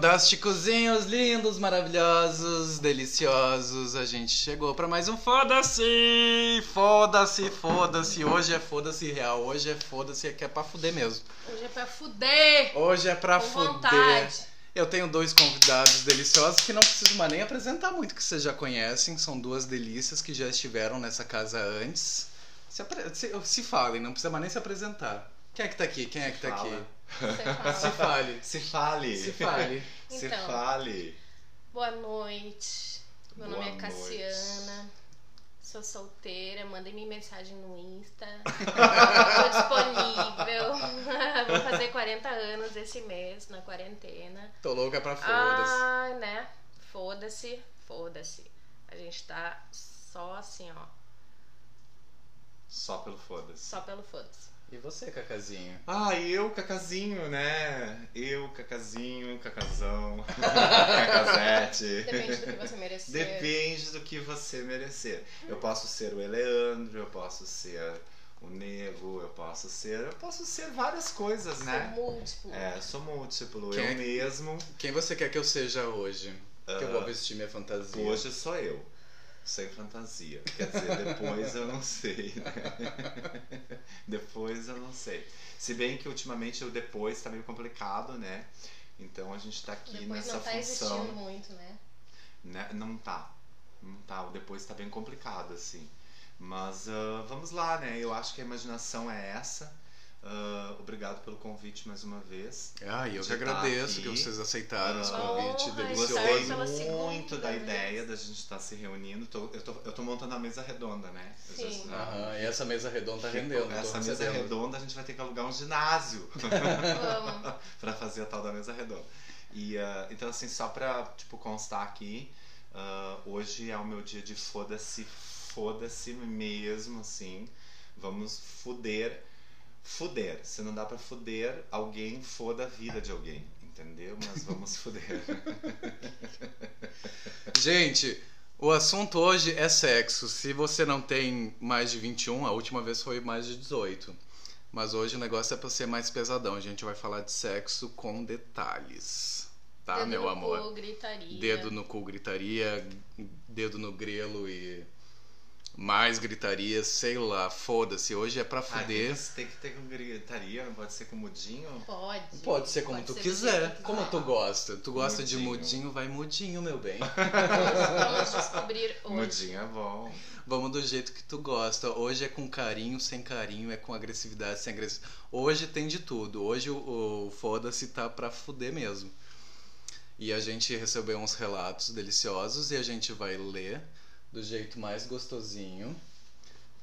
Oi, fodásticos lindos, maravilhosos, deliciosos. A gente chegou para mais um Foda-se! Foda-se, foda-se. Hoje é foda-se real. Hoje é foda-se é que é pra fuder mesmo. Hoje é pra fuder! Hoje é pra Com fuder. vontade. Eu tenho dois convidados deliciosos que não preciso mais nem apresentar muito, que vocês já conhecem. São duas delícias que já estiveram nessa casa antes. Se, apre- se, se falem, não precisa mais nem se apresentar. Quem é que tá aqui? Quem é que tá Fala. aqui? Você Se fale. Se fale. Se fale. Se Então. fale. Boa noite. Meu Boa nome é noite. Cassiana. Sou solteira. Mandem-me mensagem no Insta. Tô disponível. Vou fazer 40 anos esse mês, na quarentena. Tô louca pra foda-se. Ai, né? Foda-se, foda-se. A gente tá só assim, ó. Só pelo foda-se. Só pelo foda-se. E você, Cacazinho? Ah, eu, Cacazinho, né? Eu, Cacazinho, Cacazão, Cacazete. Depende do que você merecer. Depende do que você merecer. Eu posso ser o Eleandro, eu posso ser o Nego, eu posso ser. Eu posso ser várias coisas, Sou né? múltiplo. É, sou múltiplo. Quem eu é- mesmo. Quem você quer que eu seja hoje? Que eu vou Ah, vestir minha fantasia. Hoje sou eu. Sem fantasia. Quer dizer, depois eu não sei, né? depois eu não sei. Se bem que ultimamente o depois tá meio complicado, né? Então a gente tá aqui Depois nessa não tá função. existindo muito, né? né? Não tá. Não tá. O depois tá bem complicado, assim. Mas ah, vamos lá, né? Eu acho que a imaginação é essa. Ah, obrigado pelo convite mais uma vez. Ah, e eu que agradeço tá que aqui. vocês aceitaram esse Ah, convite delicioso. Gostei muito da vez. ideia da gente estar se reunindo. Tô- eu, tô, eu tô montando a mesa redonda, né? Sim. Aham, e essa mesa redonda tá rendendo. Essa mesa recebendo. redonda a gente vai ter que alugar um ginásio pra fazer a tal da mesa redonda. E, ah, então, assim, só pra tipo, constar aqui, ah, hoje é o meu dia de foda-se, foda-se mesmo, assim. Vamos fuder, fuder. Se não dá pra fuder, alguém foda a vida de alguém, entendeu? Mas vamos fuder. Gente, o assunto hoje é sexo. Se você não tem mais de 21, a última vez foi mais de 18. Mas hoje o negócio é pra ser mais pesadão. A gente vai falar de sexo com detalhes. Tá, Dedo meu no amor? cu, gritaria. Dedo no cu, gritaria, dedo no grelo e mais gritaria, sei lá, foda-se. Hoje é pra Ah, tem, fuder. que, tem que ter com gritaria, não pode ser com mudinho? Pode. Pode ser como Pode tu ser quiser, que como tu gosta. Tu gosta de Mudinho. mudinho, vai mudinho, meu bem. Vamos descobrir hoje. Mudinho é bom. Vamos do jeito que tu gosta. Hoje é com carinho, sem carinho, é com agressividade, sem agressividade. Hoje tem de tudo. Hoje o, o foda-se tá pra fuder mesmo. E a gente recebeu uns relatos deliciosos e a gente vai ler do jeito mais gostosinho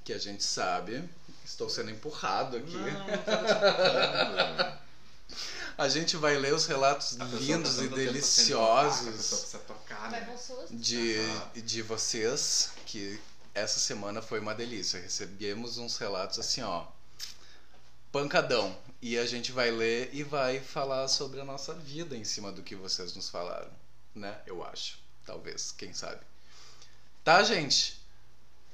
que a gente sabe. Estou sendo empurrado aqui. Não, te A gente vai ler os relatos A pessoa lindos tá e deliciosos precisa tocar, né? de, de vocês, que essa semana foi uma delícia. Recebemos uns relatos assim, ó, pancadão. E a gente vai ler e vai falar sobre a nossa vida em cima do que vocês nos falaram, né? Eu acho. Talvez, quem sabe. Tá, gente?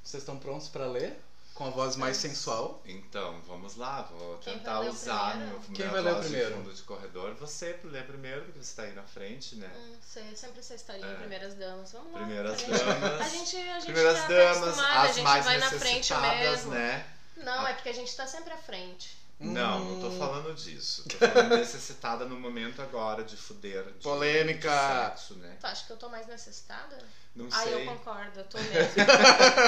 Vocês estão prontos pra ler? Com a voz mais sensual? Então, vamos lá, vou Quem tentar vai ler o usar primeiro? meu, Quem minha vai ler o voz primeiro? de fundo de corredor. Você lê primeiro, porque você tá aí na frente, né? Hum, sei, sempre essa historinha, É. primeiras damas. Vamos lá. Primeiras a gente, damas. A gente, a gente Primeiras já tá damas, acostumada, a as gente mais vai na frente necessitadas, mesmo. né? Não, é porque a gente tá sempre à frente. Não, não tô falando disso. Tô falando necessitada no momento agora de fuder. De, Polêmica. De sexo, né? Tu acha que eu tô mais necessitada? Não Ah, sei. eu concordo, eu tô mesmo.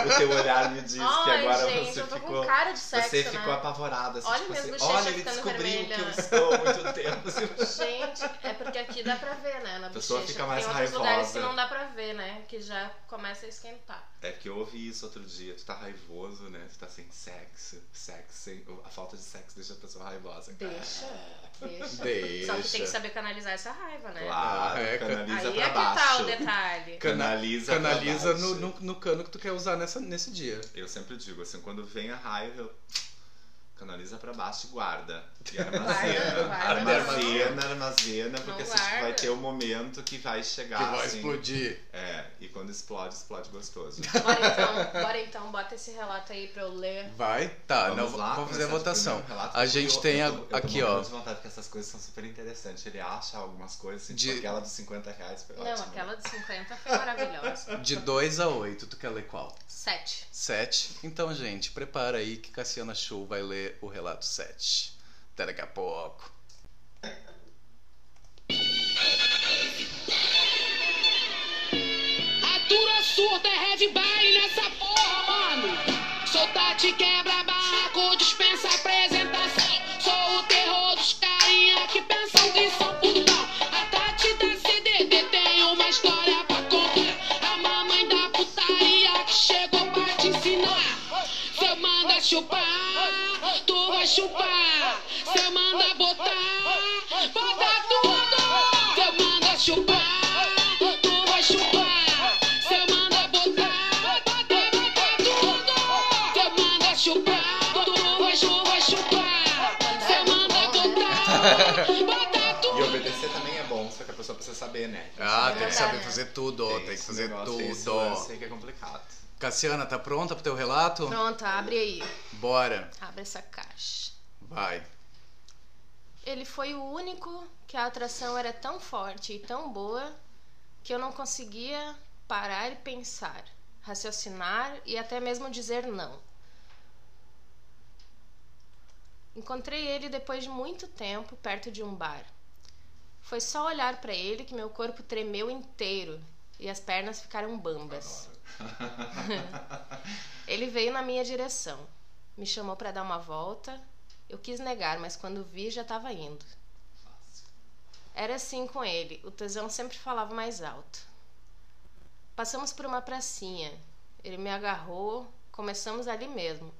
O teu olhar me diz que Ai, agora gente, você eu tô ficou. com cara de sexo, você né? ficou apavorada. Assim, Olha tipo minhas assim, olha, ele ficando descobriu vermelha. que eu estou há muito tempo. assim. Gente, é porque aqui dá pra ver, né? Na A pessoa bochecha. fica mais Tem outros lugares raivosa. que não dá pra ver, né? Que já começa a esquentar. É que eu ouvi isso outro dia. Tu tá raivoso, né? Tu tá sem sexo. Sexo, sem... a falta de sexo deixa a pessoa raivosa. Deixa, deixa. Deixa. Só que tem que saber canalizar essa raiva, né? Claro, Ah, é, canaliza Aí pra é que baixo. tá o detalhe. Canaliza, Canaliza baixo. no, no, no cano que tu quer usar nessa, nesse dia. Eu sempre digo assim, quando vem a raiva, eu canaliza pra baixo e guarda. E Guarda, armazena. guarda. armazena, armazena, porque Não assim, tipo, vai guarda. ter o momento que vai chegar. Que vai assim, explodir. É, e quando explode, explode gostoso. Bora então, bora então, bota esse relato aí pra eu ler. Vai? Tá, Vamos não, lá, vamos fazer a votação. relato, A gente eu- tem eu a- tô- eu tô aqui, ó. de vontade, porque essas coisas são super interessantes. Ele acha algumas coisas, assim, De- tipo aquela dos 50 reais foi Não, ótima. aquela de 50 foi maravilhosa. De 2 a 8, tu quer ler qual? 7. 7. Então, gente, prepara aí que Cassiana Show vai ler o relato 7. Até daqui a pouco. Atura surda é heavy baile nessa porra, mano. Sou Tati quebra barraco, dispensa apresentação. Sou o terror dos carinha que pensam que são putão. A Tati da CDD tem uma história pra contar. A mamãe da putaria que chegou pra te ensinar. Cê manda chupar, tu vai chupar. Cê manda botar, bota tudo. Cê manda chupar, tu vai chupar. Cê manda botar, bota, bota tudo. Cê manda chupar, tu vai, tu vai chupar. Cê manda botar, bota E obedecer também é bom, só que a pessoa precisa saber, né? Ah, É tem que saber fazer tudo, tem, que esse fazer tem esse tudo. lance aí que é complicado. Cassiana, tá pronta pro teu relato? Pronto, abre aí. Bora. Abre essa caixa. Vai. Ele foi o único que a atração era tão forte e tão boa que eu não conseguia parar e pensar, raciocinar e até mesmo dizer não. Encontrei ele depois de muito tempo perto de um bar. Foi só olhar para ele que meu corpo tremeu inteiro e as pernas ficaram bambas. Ele veio na minha direção, me chamou para dar uma volta. Eu quis negar, mas quando vi já estava indo. Era assim com ele, o tesão sempre falava mais alto. Passamos por uma pracinha. Ele me agarrou, começamos ali mesmo.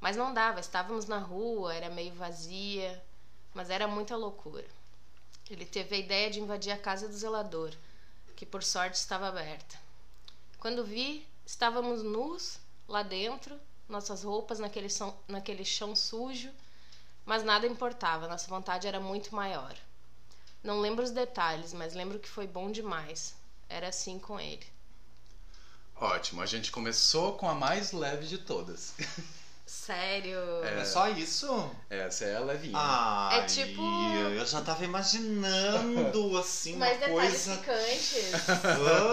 Mas não dava, estávamos na rua, era meio vazia, mas era muita loucura. Ele teve a ideia de invadir a casa do zelador, que por sorte estava aberta. Quando vi, estávamos nus lá dentro, nossas roupas naquele, som- naquele chão sujo, mas nada importava, nossa vontade era muito maior. Não lembro os detalhes, mas lembro que foi bom demais. Era assim com ele. Ótimo, a gente começou com a mais leve de todas. Sério? É só isso? Essa é a levinha. Ai, É tipo- eu já tava imaginando, assim, uma Mais detalhes coisa... picantes.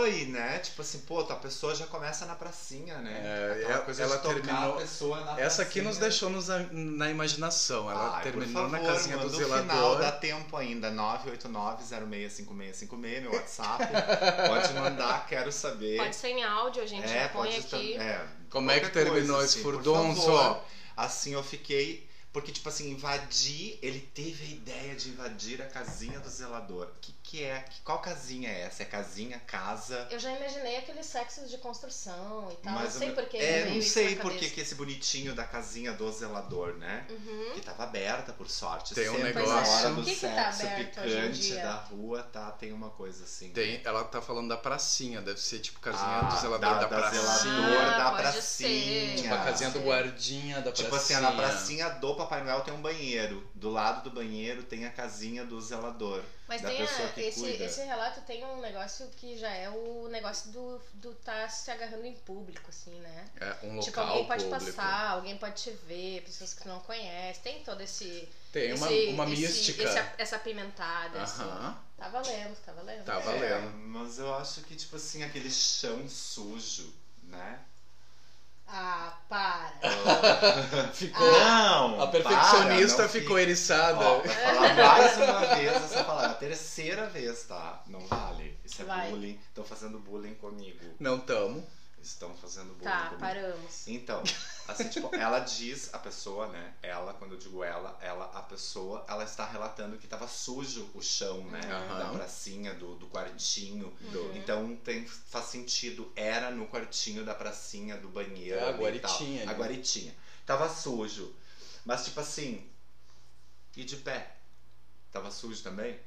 Oi, né? Tipo assim, pô, a pessoa já começa na pracinha, né? É, Aquela ela- coisa ela de tocar terminou- a pessoa na Essa aqui pracinha. nos deixou nos, na imaginação. Ela Ai, por terminou na favor, casinha do manda o zelador. final, dá tempo ainda. 989-065656, meu WhatsApp. Pode mandar, quero saber. Pode ser em áudio, a gente é, já põe pode aqui. é, Como é que terminou coisa, esse assim, por furdunço? favor. Assim eu fiquei. Porque, tipo assim, invadir. Ele teve a ideia de invadir a casinha do zelador. Que, que é? Que- Qual casinha é essa? É casinha, casa? Eu já imaginei aqueles sexos de construção e tal. Mas não sei eu- por que É, não isso sei por que que esse bonitinho da casinha do zelador, né? Uhum. Que tava aberta, por sorte. Tem um Sempre negócio- Na hora do que que tá sexo hoje em picante da rua, tá? Tem uma coisa assim. Tem, ela tá falando da pracinha, deve ser tipo casinha Ah, do zelador da, da, pracinha. zelador Ah, da pode pracinha. ser. Tipo a casinha do guardinha da Tipo pracinha. assim, na pracinha do Papai Noel tem um banheiro. Do lado do banheiro tem a casinha do zelador. Mas da tem a- pessoa que esse, cuida. esse relato tem um negócio que já é o negócio do, do tá se agarrando em público, assim, né? É um local tipo, alguém pode público. passar, alguém pode te ver, pessoas que tu não conhece. Tem todo esse. Tem uma, esse- uma esse- mística. esse- essa apimentada, assim. Aham. Tá valendo, tá valendo. Tá É, valendo. mas eu acho que, tipo assim, aquele chão sujo, né? Ah, para. Ficou. Não! A perfeccionista para, não ficou fica- eriçada. Ó, vai falar mais uma vez essa palavra. A terceira vez, tá? Não vale. Isso é Vai. bullying. Estão fazendo bullying comigo. Não tamo. Estão fazendo bullying Tá, comigo. paramos. Então, assim, tipo, ela diz, a pessoa, né? Ela, quando eu digo ela, ela, a pessoa, ela está relatando que tava sujo o chão, né? Aham. Da pracinha, do, do quartinho. Uhum. Então tem, faz sentido. Era no quartinho da pracinha, do banheiro. É, a e guaritinha tal. A guaritinha. Tava sujo. Mas, tipo assim. E de pé? Tava sujo também?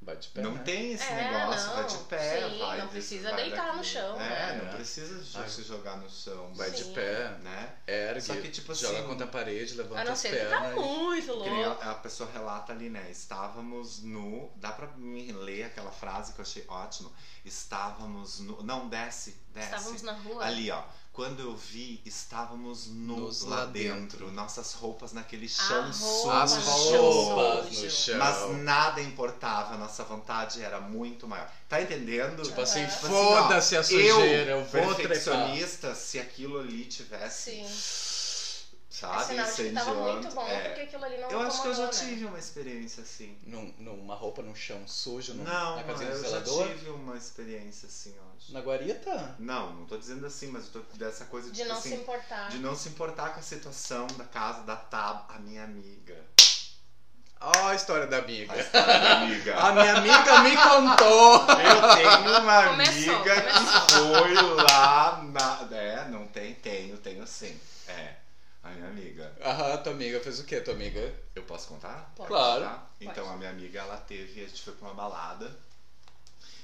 Bate pé. não né? tem esse É, negócio, não. vai de pé, Sim, vai. não de- precisa vai deitar no daqui. chão, É, né? não precisa se jogar no chão. Vai de Sim. pé. Né? Era ergue, Só que, tipo joga assim, contra a parede, levanta A não as ser que tá pernas. e- muito louco. a, a pessoa relata ali, né? Estávamos no. Dá pra me ler aquela frase que eu achei ótimo? Estávamos no. Não, desce, desce. Estávamos na rua. Ali, ó. Quando eu vi, estávamos nus Nos lá dentro. dentro. Nossas roupas naquele chão As sujo. chão roupas no chão. Mas nada importava, nossa vontade era muito maior. Tá entendendo? Tipo assim. Tipo foda-se a assim, sujeira, eu, vou trepar. perfeccionista, se aquilo ali tivesse, Sim. É sabe, sinal de que tava muito bom, é. porque aquilo ali não Eu acho que eu já né? tive uma experiência assim. Num, numa roupa no chão sujo, num, Não, na casinha do eu já zelador. tive uma experiência assim, eu acho. Na guarita? Não, não tô dizendo assim, mas eu tô dessa coisa de, De tipo não assim, se importar. de não se importar com a situação da casa da Tab, a minha amiga. Ó a história da amiga. A história da amiga. A minha amiga me contou. Eu tenho uma Começou, amiga que foi lá na. É, não tem? Tenho, tenho sim. É, a minha amiga. Aham, tua amiga fez o quê, tua amiga? Eu posso contar? Pode. Claro. Tá? Então a minha amiga ela teve, a gente foi pra uma balada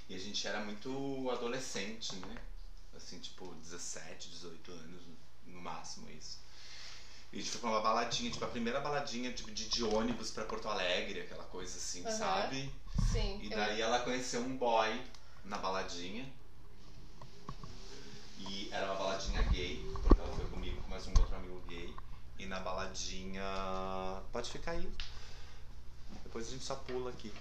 e a gente era muito adolescente, né? Assim, tipo 17, 18 anos no máximo isso. E a gente foi pra uma baladinha, tipo a primeira baladinha tipo, de, de ônibus pra Porto Alegre, aquela coisa assim, Aham. sabe? Sim. E eu- daí ela conheceu um boy na baladinha. E era uma baladinha gay, porque ela foi comigo com mais um outro amigo gay. E na baladinha. Pode ficar aí. Depois a gente só pula aqui.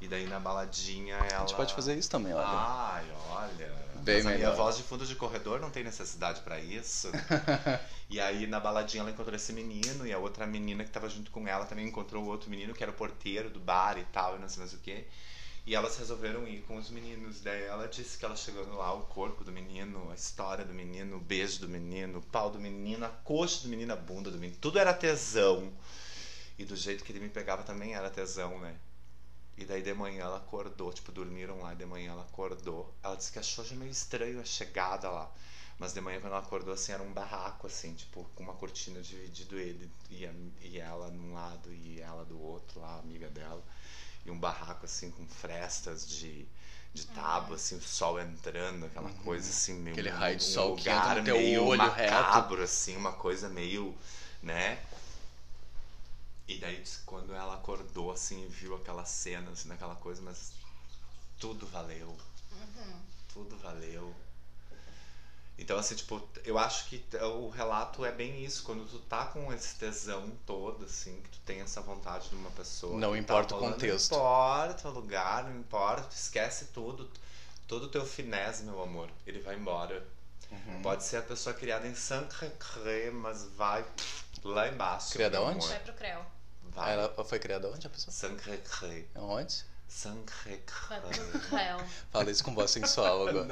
E daí na baladinha ela. A gente pode fazer isso também, olha. Ai, olha. Bem Mas a minha voz de fundo de corredor não tem necessidade pra isso. e aí na baladinha ela encontrou esse menino e a outra menina que tava junto com ela também encontrou o outro menino que era o porteiro do bar e tal, e não sei mais o que. E elas resolveram ir com os meninos. Daí ela disse que ela chegando lá, o corpo do menino, a história do menino, o beijo do menino, o pau do menino, a coxa do menino, a bunda do menino. Tudo era tesão. E do jeito que ele me pegava também era tesão, né? E daí de manhã ela acordou, tipo, dormiram lá de manhã ela acordou. Ela disse que achou já meio estranho a chegada lá. Mas de manhã quando ela acordou, assim, era um barraco, assim, tipo, com uma cortina dividido ele e, a- e ela num lado e ela do outro lá, amiga dela. E um barraco, assim, com frestas de, de tábua, assim, o sol entrando, aquela coisa, assim, meio... Aquele raio de um sol que lugar entra no meio olho macabro, assim, uma coisa meio, né... E daí quando ela acordou assim e viu aquela cena, assim, naquela coisa, mas tudo valeu. Uhum. Tudo valeu. Então, assim, tipo, eu acho que o relato é bem isso. Quando tu tá com esse tesão todo, assim, que tu tem essa vontade de uma pessoa. Não que importa tá o rolando, contexto. Não importa o lugar, não importa. Tu esquece tudo. Todo o teu finesse, meu amor. Ele vai embora. Uhum. Pode ser a pessoa criada em Saint-Cré, mas vai lá embaixo. Criada onde? amor. Vai pro Creu. Vai. Ela foi criada onde, a pessoa? Saint-Cré. Onde? Creu. Fala isso com voz sensual agora.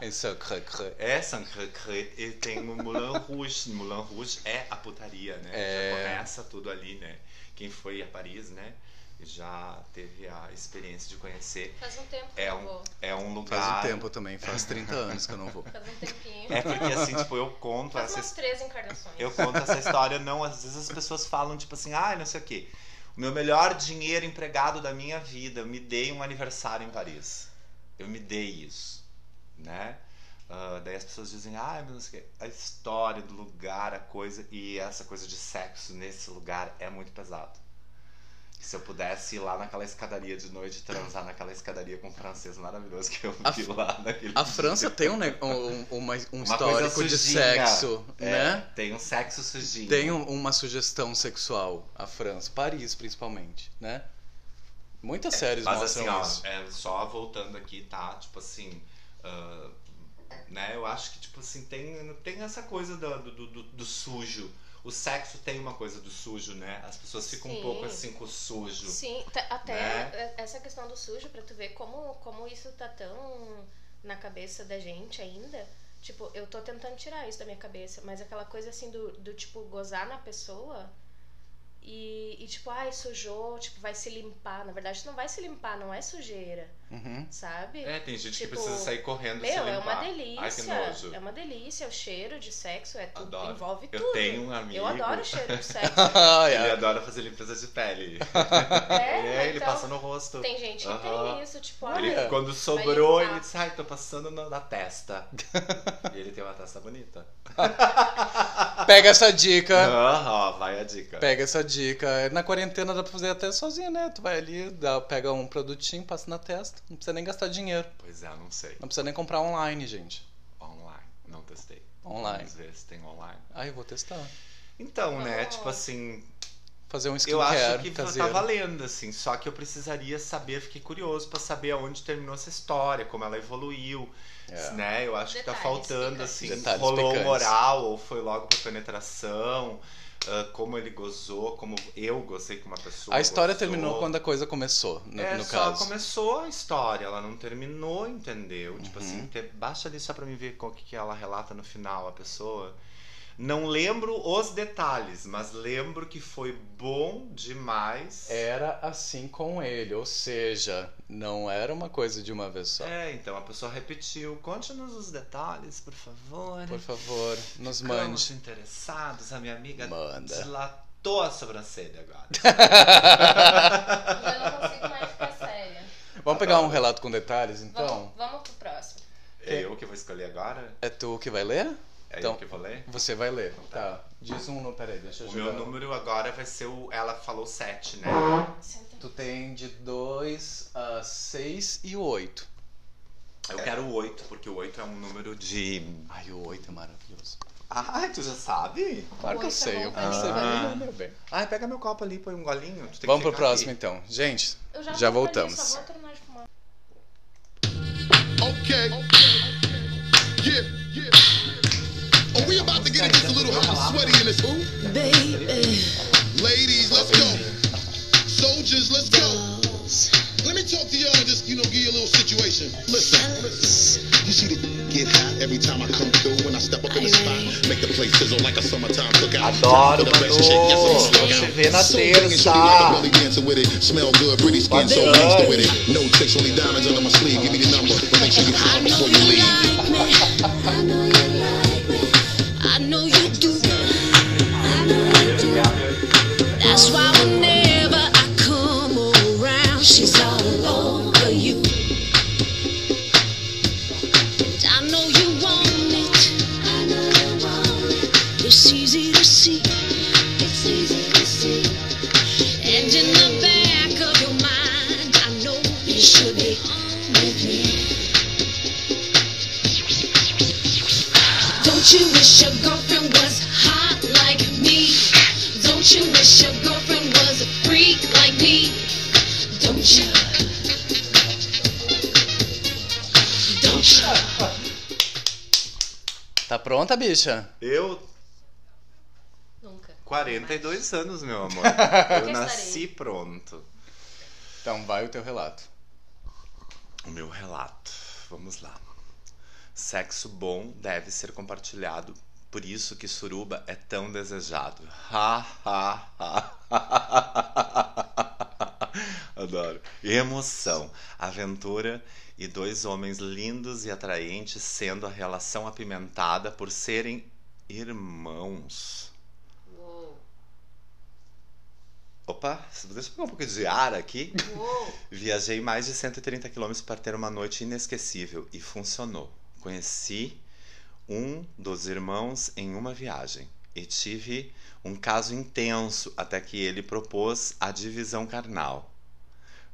Em sacré cré. É Saint-Cré e tem o Moulin Rouge. Moulin Rouge é a putaria, né? É. Já começa tudo ali, né? Quem foi a Paris, né? Já teve a experiência de conhecer. Faz um tempo que É eu um, vou. é um lugar. Faz um tempo também, faz 30 anos que eu não vou. Faz um tempinho. É porque assim, tipo, eu conto Faz essa umas três encarnações. Eu conto essa história, não. Às vezes as pessoas falam, tipo assim, ah, não sei o quê. Meu melhor dinheiro empregado da minha vida, eu me dei um aniversário em Paris. Eu me dei isso, né? Ah, daí as pessoas dizem, ah, mas não sei o quê. A história do lugar, a coisa, e essa coisa de sexo nesse lugar é muito pesado. Que se eu pudesse ir lá naquela escadaria de noite, transar naquela escadaria com o francês maravilhoso que eu vi lá naquele A França tem um, um, uma- um Uma histórico de sexo, É, né? Tem um sexo sujinho. Tem um- uma sugestão sexual, a França, Paris principalmente, né? Muitas séries Mas mostram assim, isso. ó, é, só voltando aqui, tá? Tipo assim, ah, né? Eu acho que, tipo assim, tem, tem essa coisa do, do, do, do sujo. O sexo tem uma coisa do sujo, né? As pessoas ficam um Sim. pouco assim com o sujo. Sim, até Né? essa questão do sujo, pra tu ver como, como isso tá tão na cabeça da gente ainda. Tipo, eu tô tentando tirar isso da minha cabeça, mas aquela coisa assim do, do tipo, gozar na pessoa E, e, tipo, ai, sujou, tipo, vai se limpar. Na verdade, não vai se limpar, não é sujeira, Uhum. sabe? É, tem gente Tipo, que precisa sair correndo se Meu, limpar. é uma delícia. Ai, que nojo. É uma delícia. O cheiro de sexo é tudo, Adoro. envolve Eu tudo. tenho um amigo. Eu adoro o cheiro de sexo. Ele adora fazer limpeza de pele. É, É, ele então, passa no rosto. Tem gente que Aham. tem isso, tipo, Ele, ai, quando sobrou, ele disse, ai, tô passando na, na testa. e ele tem uma testa bonita. Pega essa dica. Aham, vai a dica. Pega essa dica. Na quarentena dá pra fazer até sozinho, né? Tu vai ali, dá, pega um produtinho, passa na testa. Não precisa nem gastar dinheiro. Pois é, não sei. Não precisa nem comprar online, gente. Online, não testei. Online. Vamos ver se tem online. Ai, eu vou testar. Então, né, Oh. tipo assim, Fazer um eu acho que caseiro. tá valendo, assim. Só que eu precisaria saber, fiquei curioso pra saber aonde terminou essa história, como ela evoluiu, É. né? Eu acho que tá Detalhes faltando, picantes. assim, Detalhes rolou picantes. moral ou foi logo pra penetração, ah, como ele gozou, como eu gostei com uma pessoa. A história gozou. terminou quando a coisa começou, no, é, no só caso. começou a história, ela não terminou, entendeu? Tipo Uhum. assim, te- baixa ali só pra mim ver o que, que ela relata no final, a pessoa. Não lembro os detalhes, mas lembro que foi bom demais. Era assim com ele, ou seja, não era uma coisa de uma vez só. É, então a pessoa repetiu. Conte-nos os detalhes, por favor. Por favor, nos mande. interessados, a minha amiga Manda. dilatou a sobrancelha agora. já não consigo mais ficar séria. Vamos pegar um relato com detalhes, então? Vamos, vamos pro próximo. é eu que vou escolher agora? É tu que vai ler? É Então, eu que vou ler? Você vai ler. Tá. Diz um, no- peraí, deixa eu O meu número agora vai ser o. Ela falou 7, né? Tu tem de 2 a 6 e o 8. Eu quero o 8, porque o 8 é um número de. Ai, o 8 é maravilhoso. Ai, tu já sabe? Claro que eu é sei, eu percebi, Ah. meu bem. Ai, pega meu copo ali, põe um golinho. Tu tem que Vamos pro próximo ali. então. Gente, Eu já, já, vou ali, voltamos. Só vou terminar de fumar. Okay. Yeah, yeah. Oh, we about to get it just a little hot and sweaty in this ooh. Ladies, let's go. Soldiers, let's go. Let me talk to y'all and just, you know, give you a little situation. Listen, listen. You see the get hot every time I come through when I step up in the spot. Make the place sizzle like a summertime cookout. Adoro, For the best Manu. shake, yes, I'm Vamos stuck se out. ver na So big and terça. shorty like belly dancing with it. Smell good, pretty skin, so Valeu. gangsta with it. No tricks, only diamonds under my sleeve. Give me the number, but make sure you call before you leave. That's why whenever I come around, she's all over you. And I know you want it. It's easy to see. It's easy to see. And in the back of your mind, I know you should be with me. Don't you wish your girlfriend pronta, bicha? Eu, Nunca. 42 anos, meu amor. Eu nasci pronto. Então vai o teu relato. O meu relato. Vamos lá. Sexo bom deve ser compartilhado. Por isso que suruba é tão desejado. Ha, ha, ha. Adoro. Emoção, aventura e dois homens lindos e atraentes sendo a relação apimentada por serem irmãos. Uou. Opa, deixa eu pegar um pouco de ar aqui. Uou. Viajei mais de 130 quilômetros para ter uma noite inesquecível e funcionou. Conheci um dos irmãos em uma viagem e tive um caso intenso até que ele propôs a divisão carnal.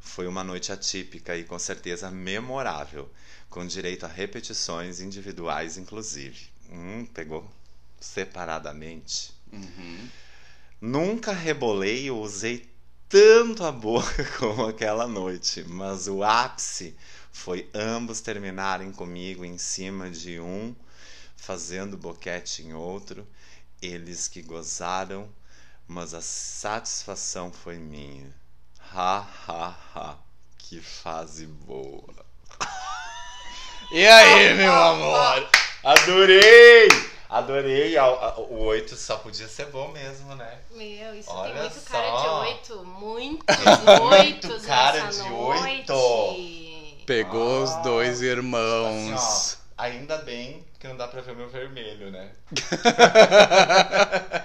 Foi uma noite atípica e com certeza memorável, com direito a repetições individuais, inclusive. Hum, pegou separadamente. Uhum. Nunca rebolei ou usei tanto a boca como aquela noite, mas o ápice foi ambos terminarem comigo em cima de um, fazendo boquete em outro, eles que gozaram, mas a satisfação foi minha. Ha, ha, ha. Que fase boa. E aí, meu amor? Adorei! Adorei. O 8 só podia ser bom mesmo, né? Meu, isso Olha tem muito cara de só. oito. Muitos oitos cara nessa de noite. Pegou os Ah, dois Assim, irmãos. ó, ainda bem que não dá pra ver o meu vermelho, né?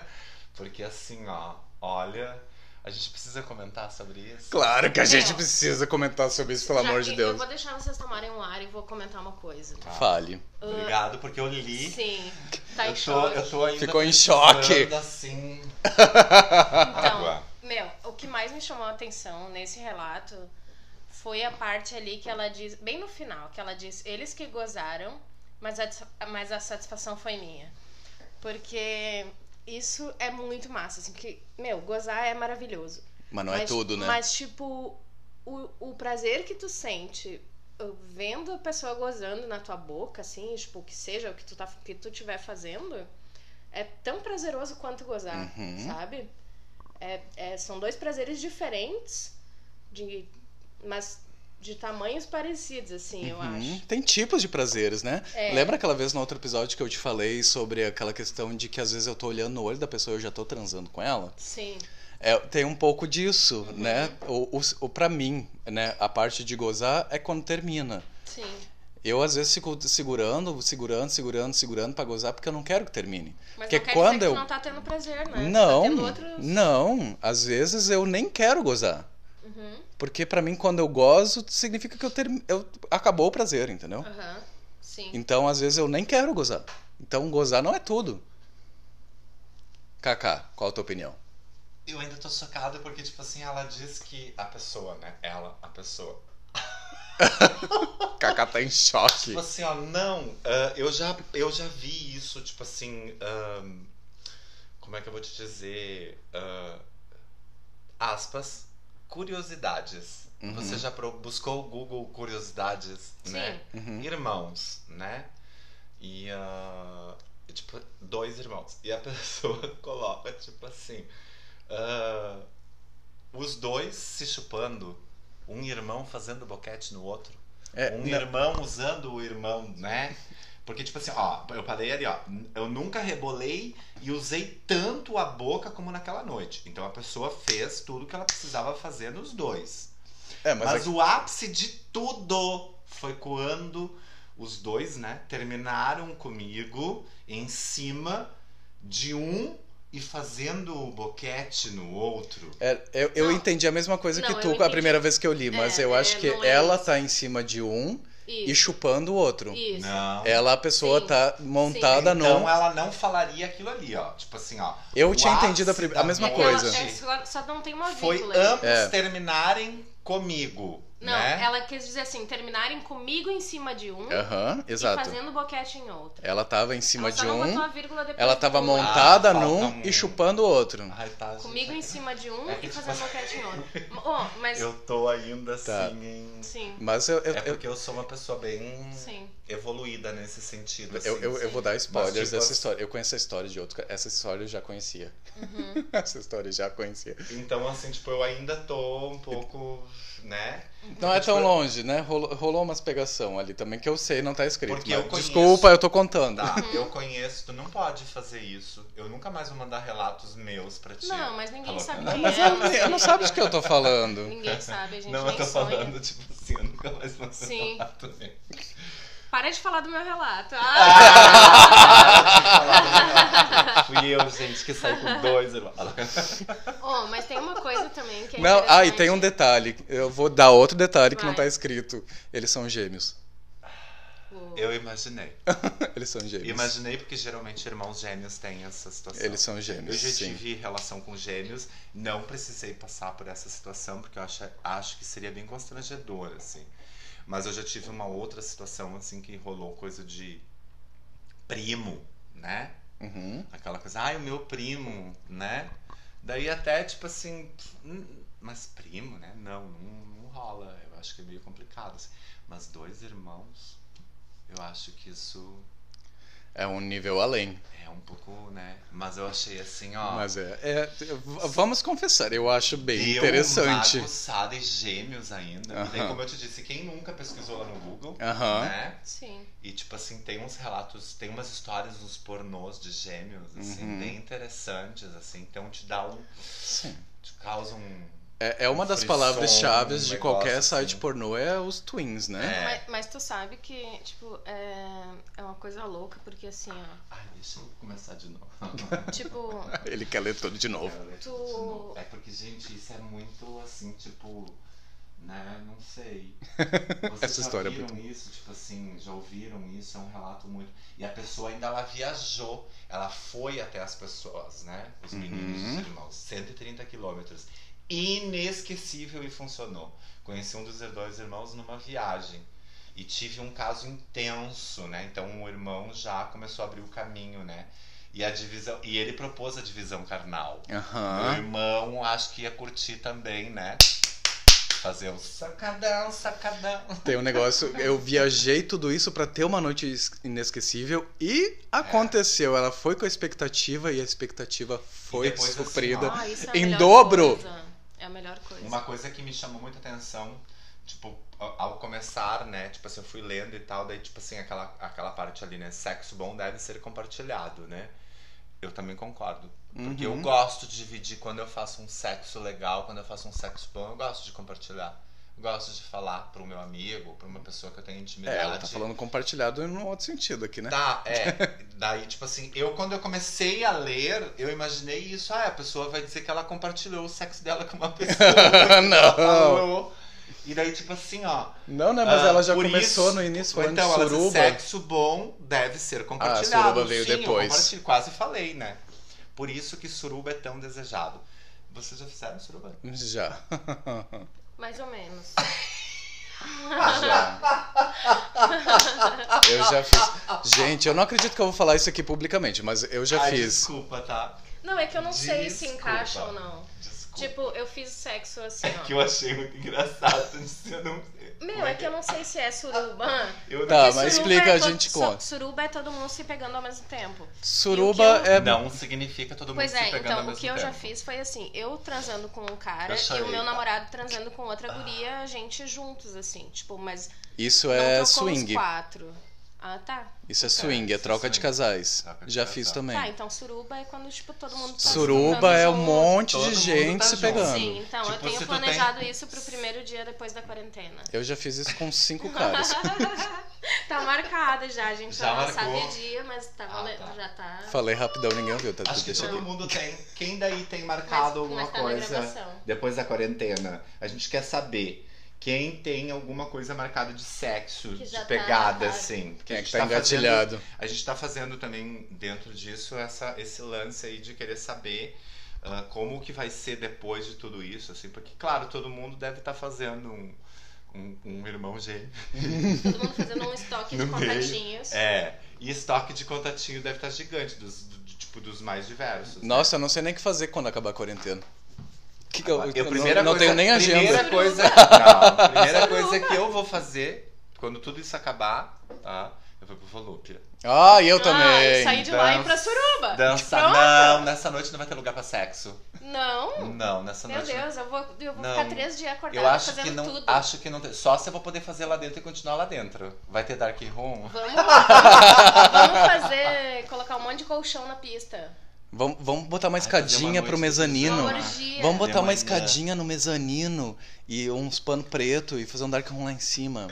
Porque assim, ó, olha, a gente precisa comentar sobre isso. Claro que a gente precisa comentar sobre isso, pelo Já amor de Deus. Eu vou deixar vocês tomarem um ar e vou comentar uma coisa. Fale. Obrigado, porque eu li. Sim, tá em eu, tô, choque. eu tô ainda Ficou em choque. assim. Então, água. meu, o que mais me chamou a atenção nesse relato foi a parte ali que ela diz, bem no final, que ela diz: eles que gozaram, mas a, mas a satisfação foi minha. Porque isso é muito massa, assim, que, meu, gozar é maravilhoso. Mas não é mas, tudo, né? Mas, tipo, o, o prazer que tu sente uh, vendo a pessoa gozando na tua boca, assim, tipo, que seja o que tu, tá, que tu tiver fazendo, é tão prazeroso quanto gozar, Uhum. sabe? É, é- são dois prazeres diferentes, de, mas de tamanhos parecidos, assim, eu Uhum. acho. Tem tipos de prazeres, né? É. Lembra aquela vez no outro episódio que eu te falei sobre aquela questão de que às vezes eu tô olhando no olho da pessoa e eu já tô transando com ela? Sim. É, tem um pouco disso, Uhum. né? O, o, o, pra mim, né? A parte de gozar é quando termina. Sim. Eu às vezes fico segurando, segurando, segurando, segurando pra gozar porque eu não quero que termine. Mas porque quando que eu tu não tá tendo prazer, né? Tu não, tá outros... não, às vezes eu nem quero gozar. Uhum. Porque pra mim quando eu gozo significa que eu, term... eu acabou o prazer, entendeu? Aham. Sim. Então às vezes eu nem quero gozar. Então gozar não é tudo. Kaká, qual a tua opinião? Eu ainda tô chocada porque, tipo assim, ela diz que a pessoa, né? Ela, a pessoa. Kaká tá em choque. Tipo assim, ó, não, ah, eu, já, eu já vi isso, tipo assim. como é que eu vou te dizer? Ah, aspas, curiosidades. Uhum. Você já buscou o Google curiosidades, né? Uhum. Irmãos, né? E, e, tipo, dois irmãos. E a pessoa coloca, tipo assim, ah, os dois se chupando, um irmão fazendo boquete no outro. É, um não- irmão usando o irmão, né? Porque, tipo assim, ó, eu falei ali, ó, eu nunca rebolei e usei tanto a boca como naquela noite. Então a pessoa fez tudo que ela precisava fazer nos dois. é, mas, Mas, aqui- o ápice de tudo foi quando os dois, né, terminaram comigo em cima de um e fazendo o boquete no outro. é, eu, eu Não. entendi a mesma coisa Não, que tu a primeira vez que eu li, mas É, eu acho é, que é ela isso. tá em cima de um e Isso. chupando o outro. Isso. Não. Ela, a pessoa Sim. tá montada Então no. ela não falaria aquilo ali, ó. Tipo assim, ó. Eu tinha entendido a, prim- a mesma É coisa. ela- é, só- só não tem uma Foi vírgula. ambos É. terminarem comigo, Não, né? ela quis dizer assim, terminarem comigo em cima de um e exato. fazendo boquete em outro. Ela tava em cima ela de um, a vírgula depois ela tava montada Ah, num um. e chupando o outro. Ai, tá, gente. Comigo em cima de um É e tipo, fazendo boquete em outro. Oh, mas Eu tô ainda assim Tá. em. sim, Mas eu, eu, É porque eu sou uma pessoa bem sim. Evoluída nesse sentido. eu, assim. eu, eu vou dar spoilers Mas, tipo, dessa história. Eu conheço a história de outro. Essa história eu já conhecia. Uhum. Essa história eu já conhecia. Então, assim, tipo, eu ainda tô um pouco, né? Não é Tipo, tão longe, né? Rolou, rolou umas pegação ali também que eu sei, não tá escrito. Porque mas eu conheço. Desculpa, eu tô contando. Tá, eu conheço, tu não pode fazer isso. Eu nunca mais vou mandar relatos meus pra ti. Não, mas ninguém Falou sabe Não, quem é. eu, não- eu não sabe de que eu tô falando. Ninguém sabe, a gente Não, eu tô sonha. falando, tipo assim, eu nunca mais vou mandar Sim. relato meu. Para de falar do meu relato. Ah! Fui eu, gente, que saí com dois irmãos. oh, mas tem uma coisa também que é Não, ah, e tem um detalhe. Eu vou dar outro detalhe que não Vai. tá escrito. Eles são gêmeos. Eu imaginei. Eles são gêmeos. Imaginei porque geralmente irmãos gêmeos têm essa situação. Eles são Eu gêmeos, já sim. tive relação com gêmeos, não precisei passar por essa situação, porque eu acho, acho que seria bem constrangedor, assim. Mas eu já tive uma outra situação, assim, que rolou coisa de primo, né? Uhum. Aquela coisa, ai, o meu primo, né? Daí até, tipo assim, hum, mas primo, né? Não, não, não rola. Eu acho que é meio complicado, assim. Mas dois irmãos, eu acho que isso É um nível além. é um pouco, né? Mas eu achei assim, ó. Mas é, é, Vamos confessar, eu acho bem deu interessante. Uma aguçada e gêmeos ainda. E daí, como eu te disse, quem nunca pesquisou lá no Google, Aham. né? Sim. E tipo assim, tem uns relatos, tem umas histórias nos pornôs de gêmeos, assim, Uhum. bem interessantes, assim. Então te dá um. Sim. te causa um. É, é uma das palavras-chave um de negócio qualquer site assim. pornô, é os twins, né? É. Mas, mas tu sabe que, tipo, é, é uma coisa louca, porque assim, ó. Ai, deixa eu começar de novo. Tipo, Ele quer ler tudo de novo. Ler Tu- tudo de novo. É porque, gente, isso é muito assim, tipo. Né, não sei. Vocês Essa já história é viram muito- isso? Tipo assim, já ouviram isso? É um relato muito. E a pessoa ainda ela viajou, ela foi até as pessoas, né? Os meninos, Uhum. os irmãos, 130 quilômetros. Inesquecível e funcionou. Conheci um dos dois irmãos numa viagem. E tive um caso intenso, né? Então o irmão já começou a abrir o caminho, né? E a divisão. E ele propôs a divisão carnal. Meu Aham. irmão acho que ia curtir também, né? Fazer um sacadão, sacadão. Tem um negócio, eu viajei tudo isso pra ter uma noite es- inesquecível e aconteceu. Ela foi com a expectativa e a expectativa foi depois, assim, suprida. ah, é em dobro. coisa. É a melhor coisa. Uma coisa que me chamou muita atenção, tipo, ao começar, né? Tipo assim, eu fui lendo e tal, daí, tipo assim, aquela, aquela parte ali, né? Sexo bom deve ser compartilhado, né? Eu também concordo. Porque eu Uhum. gosto de dividir quando eu faço um sexo legal, quando eu faço um sexo bom, eu gosto de compartilhar. Eu gosto de falar pro meu amigo, pra uma pessoa que eu tenho intimidade. É, ela tá falando compartilhado num outro sentido aqui, né? Tá, é. Daí, tipo assim, eu quando eu comecei a ler, eu imaginei isso. Ah, a pessoa vai dizer que ela compartilhou o sexo dela com uma pessoa. Não. Falou. E daí, tipo assim, ó. Não, né? Mas ah, ela já começou isso- no início falando então, de suruba. sexo bom deve ser compartilhado. Ah, suruba veio Sim, eu depois. compartilho, quase falei, né? Por isso que suruba é tão desejado. Vocês já fizeram suruba? Já. Mais ou menos. já. Eu já fiz. Gente, eu não acredito que eu vou falar isso aqui publicamente, mas eu já Ai, fiz. Desculpa, tá? Não, é que eu não sei se Desculpa. encaixa ou não. Desculpa. Tipo, eu fiz sexo assim, é ó. que eu achei muito engraçado. Eu não... Meu, Como é que eu não sei se é suruba. Eu Tá, Porque mas suruba explica, é a to- gente su- conta. Suruba é todo mundo se pegando ao mesmo tempo. Suruba eu- é. Não significa todo mundo Pois se é, pegando ao então, o mesmo que eu já tempo. fiz foi assim, eu transando com um cara e o meu tá? namorado transando com outra guria, a gente juntos, assim, tipo, mas Isso não é trocou os swing. quatro. Ah, tá. Isso é Ok, swing, é é troca de casais. Troca de Já casal. fiz também. Tá, então suruba é quando, tipo, todo mundo tá Suruba é um junto. monte Todo de gente tá se junto. pegando. Sim, então Tipo, eu tenho planejado isso pro primeiro dia depois da quarentena. Eu já fiz isso com cinco caras. Tá marcada já, a gente Já já não sabe dia, mas tá, Ah, vale- tá. já tá. Falei rapidão, ninguém ouviu, tá? Acho que todo aqui. mundo tem. Quem daí tem marcado Mas- alguma mas tá coisa depois da quarentena? A gente quer saber quem tem alguma coisa marcada de sexo, Que de tá pegada, marcado. assim. Porque Quem a é que gente tá fazendo- engatilhado? a gente tá fazendo também dentro disso essa, esse lance aí de querer saber ah, como que vai ser depois de tudo isso, assim, porque claro, todo mundo deve estar fazendo um, um, um irmão gêmeo. Todo mundo fazendo um estoque de No meio. contatinhos. É, e estoque de contatinho deve estar gigante, dos, do- tipo, dos mais diversos. né? Nossa, eu não sei nem o que fazer quando acabar a quarentena. Que que eu, Eu, eu primeira não, não coisa, tenho nem primeira agenda. coisa, não, primeira coisa que eu vou fazer quando tudo isso acabar, tá? Eu vou pro Volúpia. Ah, eu Ah, também. sair de lá e ir pra Dança- suruba. Dança, Pronto. não, nessa noite não vai ter lugar pra sexo. Não. Não, nessa Meu noite. não. Deus, eu vou, eu vou Não. ficar três dias acordada Eu acho fazendo que não, tudo. acho que não tem. Só se eu vou poder fazer lá dentro e continuar lá dentro. Vai ter dark room. Vamos, vamos fazer, colocar um monte de colchão na pista. Vamos, vamos botar uma Ai, uma escadinha noite pro de mezanino. Uma. Vamos botar De uma escadinha no mezanino e uns pano preto e fazer um dark room lá em cima.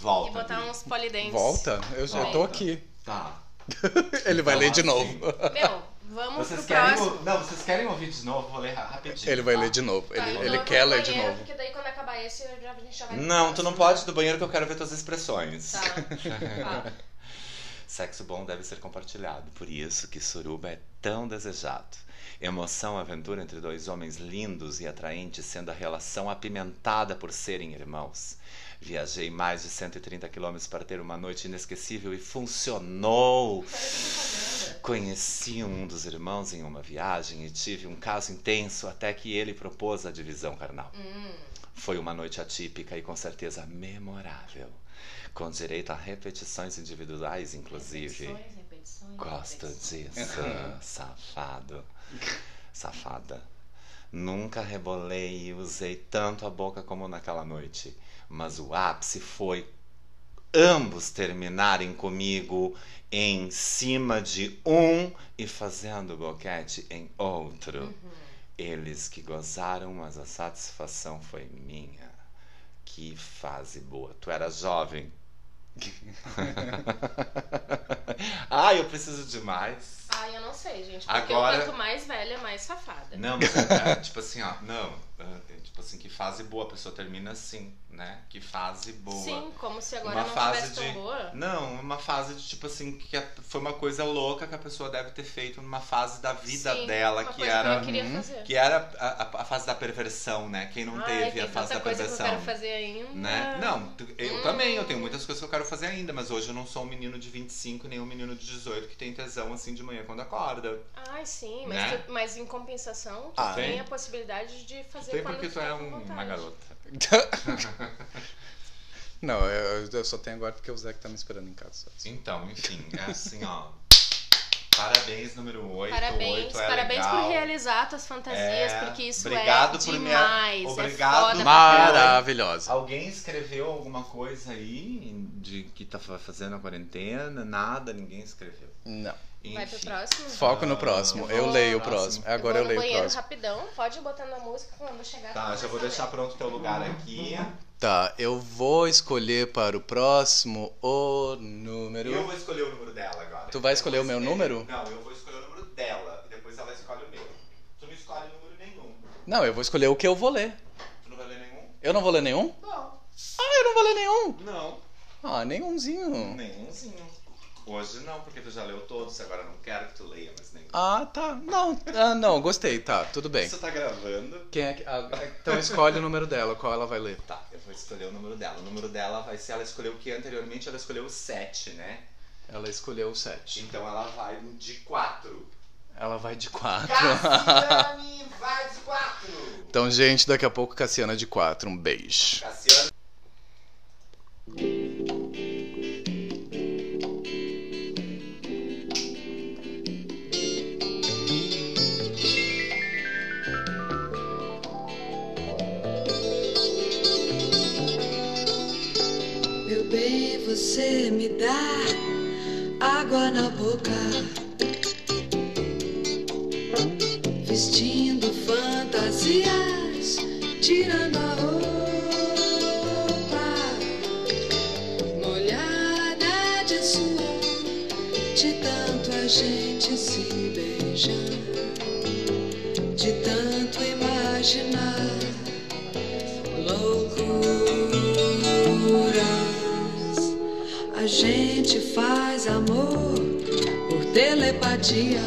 Volta. E botar uns polidentes. Volta? Eu já tô aqui. Tá. Ele vai ler de Então, novo. assim, Meu, vamos Vocês pro querem, próximo. não, vocês querem ouvir de novo? Vou ler ra- rapidinho. Ele vai tá? ler de novo. Tá, Ele, quer ler de novo. Porque daí quando acabar esse, a gente já vai Não, tu não pode ir do banheiro que eu quero ver tuas expressões. Tá. Tá. Sexo bom deve ser compartilhado, por isso que suruba é tão desejado. Emoção, aventura entre dois homens lindos e atraentes, sendo a relação apimentada por serem irmãos. Viajei mais de 130 quilômetros para ter uma noite inesquecível e funcionou. Conheci um dos irmãos em uma viagem e tive um caso intenso até que ele propôs a divisão carnal. Hum. Foi uma noite atípica e com certeza memorável. Com direito a repetições individuais, inclusive. Repetições, repetições. Gosto disso, safado. Safada. Nunca rebolei e usei tanto a boca como naquela noite. Mas o ápice foi ambos terminarem comigo em cima de um e fazendo boquete em outro. Eles que gozaram, mas a satisfação foi minha. Que fase boa. Tu era jovem. Ai, eu preciso de mais. Ai, eu não sei, gente. Porque Agora- quanto mais velha, mais safada. Não, mas é, é, tipo assim, ó, não. é, é, tipo assim, que fase boa. A pessoa termina assim, né? Que fase boa. Sim, como se agora uma não fase tivesse de. tão boa. Não, uma fase de tipo assim, que a- foi uma coisa louca que a pessoa deve ter feito numa fase da vida Sim, dela uma que coisa era. Que eu queria fazer. Que era a, a- a fase da perversão, né? Quem não Ai, teve tem a fase da coisa que eu perversão. quero fazer ainda. Né? Não, tu- eu Hum. também, eu tenho muitas coisas que eu quero fazer ainda, mas hoje eu não sou um menino de 25 nem um menino de 18 que tem tesão assim de manhã quando acorda. Ai, sim, mas, Né? tu- mas em compensação, tu Ah, tem tem? a possibilidade de fazer Tem quando porque tu tu é um- uma garota. Não, eu, eu só tenho agora porque o Zé que tá me esperando em casa. Então, enfim, é assim, ó. Parabéns, número 8. Parabéns, 8 é parabéns legal. por realizar tuas fantasias, É, porque isso obrigado é por demais. obrigado. É foda pra Maravilhosa. Alguém escreveu alguma coisa aí de que tá fa- fazendo a quarentena? Nada, ninguém escreveu. Não. Enfim. Vai pro próximo? Foco no próximo. Eu, vou- leio o Próximo. próximo. Agora eu, vou no leio o próximo. rapidão, pode ir botando a música quando eu chegar. Tá, já vou deixar pronto o teu lugar aqui. Tá, eu vou escolher para o próximo o número. Eu vou escolher o número dela agora. Tu vai escolher o meu número? Não, eu vou escolher o número dela e depois ela escolhe o meu. Tu não escolhe número nenhum. Não, eu vou escolher o que eu vou ler. Tu não vai ler nenhum? Eu não vou ler nenhum? Não. Ah, eu não vou ler nenhum. Não. Ah, nenhumzinho. Nenhumzinho. Hoje não, porque tu já leu todos, agora não quero que tu leia mais nenhum. Ah, tá. Não, ah, não, gostei. Tá, tudo bem. Você tá gravando? Quem é que... ah, então escolhe o número dela, qual ela vai ler. Tá, eu vou escolher o número dela. O número dela vai ser, ela escolheu o que anteriormente ela escolheu o 7, né? Ela escolheu o 7. Então ela vai de 4. Ela vai de 4. Cassiane vai de 4! Então, gente, daqui a pouco Cassiana de 4. Um beijo. Cassiane. Você me dá água na boca, vestindo fantasias, tirando a roupa, molhada de suor, de tanto a gente se beijar, de tanto imaginar loucuras. A gente faz amor por telepatia.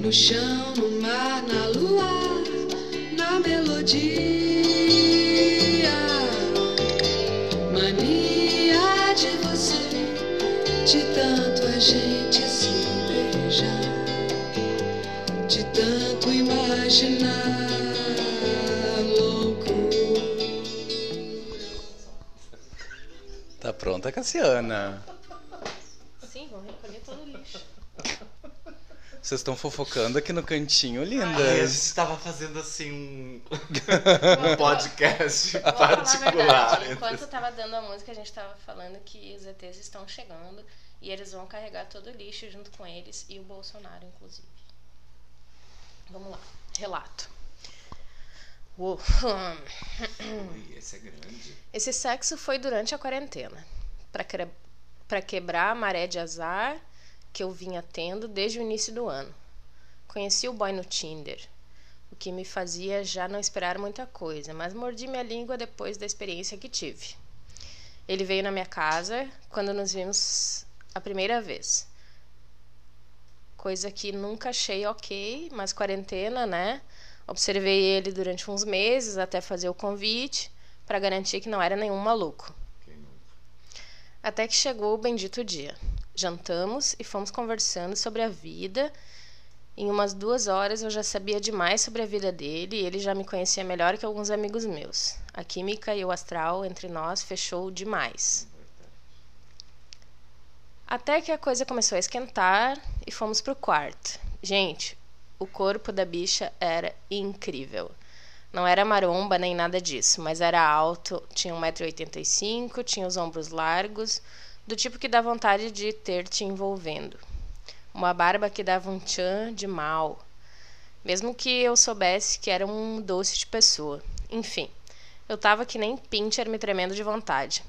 No chão, no mar, na lua, na melodia. Mania de você, de tanto a gente se beijar de tanto imaginar Tá Cassiana. Sim, vão recolher todo o lixo. Vocês estão fofocando aqui no cantinho, Ai, a gente tava fazendo assim um, um podcast Vou falar a particular. verdade. Enquanto tava dando a música, a gente tava falando que os ETs estão chegando e eles vão carregar todo o lixo junto com eles e o Bolsonaro, inclusive. Vamos lá. Relato. Uou. Ui, esse é grande. Esse sexo foi durante a quarentena, para quebrar a maré de azar que eu vinha tendo desde o início do ano. Conheci o boy no Tinder, o que me fazia já não esperar muita coisa, mas mordi minha língua depois da experiência que tive. Ele veio na minha casa quando nos vimos a primeira vez. Coisa que nunca achei ok, mas quarentena, né? Observei ele durante uns meses até fazer o convite para garantir que não era nenhum maluco. Até que chegou o bendito dia. Jantamos e fomos conversando sobre a vida. Em umas duas horas eu já sabia demais sobre a vida dele e ele já me conhecia melhor que alguns amigos meus. A química e o astral entre nós fechou demais. Até que a coisa começou a esquentar e fomos pro quarto. Gente, o corpo da bicha era incrível. Não era maromba nem nada disso, mas era alto, tinha 1,85m, tinha os ombros largos, do tipo que dá vontade de ter te envolvendo. Uma barba que dava um tchan de mal. Mesmo que eu soubesse que era um doce de pessoa. Enfim, eu tava que nem pincher me tremendo de vontade.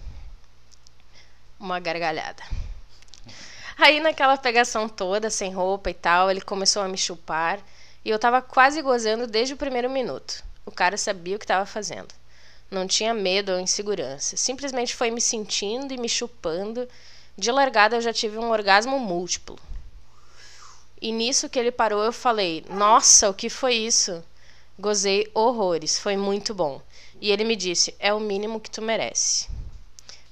Uma gargalhada. Aí naquela pegação toda, sem roupa e tal, ele começou a me chupar e eu tava quase gozando desde o primeiro minuto. O cara sabia o que estava fazendo. Não tinha medo ou insegurança. Simplesmente foi me sentindo e me chupando. De largada eu já tive um orgasmo múltiplo. E nisso que ele parou, eu falei: Nossa, o que foi isso? Gozei horrores, foi muito bom. E ele me disse: É o mínimo que tu merece.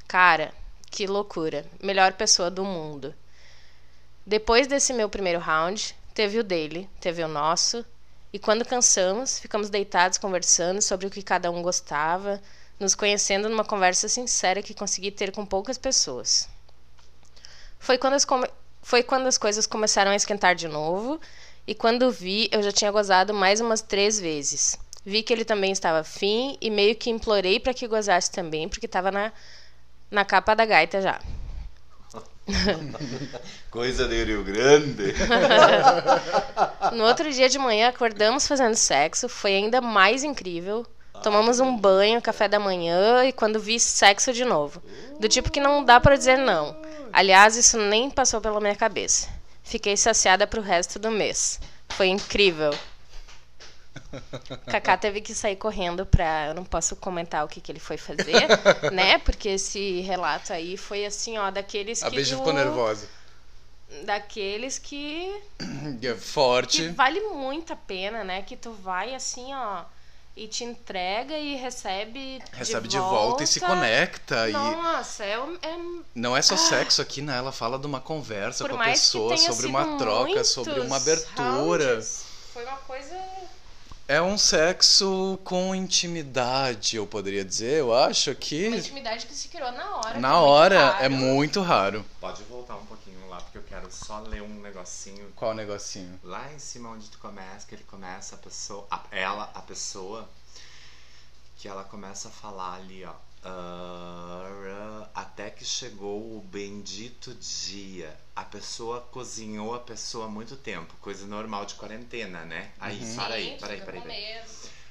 Cara, que loucura. Melhor pessoa do mundo. Depois desse meu primeiro round, teve o dele, teve o nosso, e quando cansamos, ficamos deitados conversando sobre o que cada um gostava, nos conhecendo numa conversa sincera que consegui ter com poucas pessoas. Foi quando as, come... Foi quando as coisas começaram a esquentar de novo, e quando vi, eu já tinha gozado mais umas três vezes. Vi que ele também estava afim e meio que implorei para que gozasse também, porque estava na, na capa da gaita já. Coisa de Rio Grande. No outro dia de manhã, acordamos fazendo sexo, foi ainda mais incrível. Tomamos um banho, café da manhã e quando vi sexo de novo. Do tipo que não dá pra dizer não. Aliás, isso nem passou pela minha cabeça. Fiquei saciada pro resto do mês. Foi incrível. Kaká teve que sair correndo pra. Eu não posso comentar o que, que ele foi fazer, né? Porque esse relato aí foi assim, ó, daqueles A que. bicha tu- ficou nervosa. Daqueles que É Forte. que vale muito a pena, né? Que tu vai assim, ó, e te entrega e recebe Recebe de volta, e se conecta. E Nossa, é, um- é não é só sexo aqui, né? Ela fala de uma conversa por com a pessoa, sobre uma troca, sobre uma abertura. rounds, foi uma coisa É um sexo com intimidade, eu poderia dizer. Eu acho uma que intimidade que se criou na hora. na é muito hora raro. é muito raro. Pode voltar um pouquinho lá, porque eu quero só ler um negocinho. Qual negocinho? Lá em cima onde tu começa, que ele começa a pessoa, a- ela, a pessoa, que ela começa a falar ali, ó. "Ah, até que chegou o bendito dia. A pessoa cozinhou a pessoa há muito tempo, coisa normal de quarentena, né? Aí, Uhum. para aí, para aí, para aí.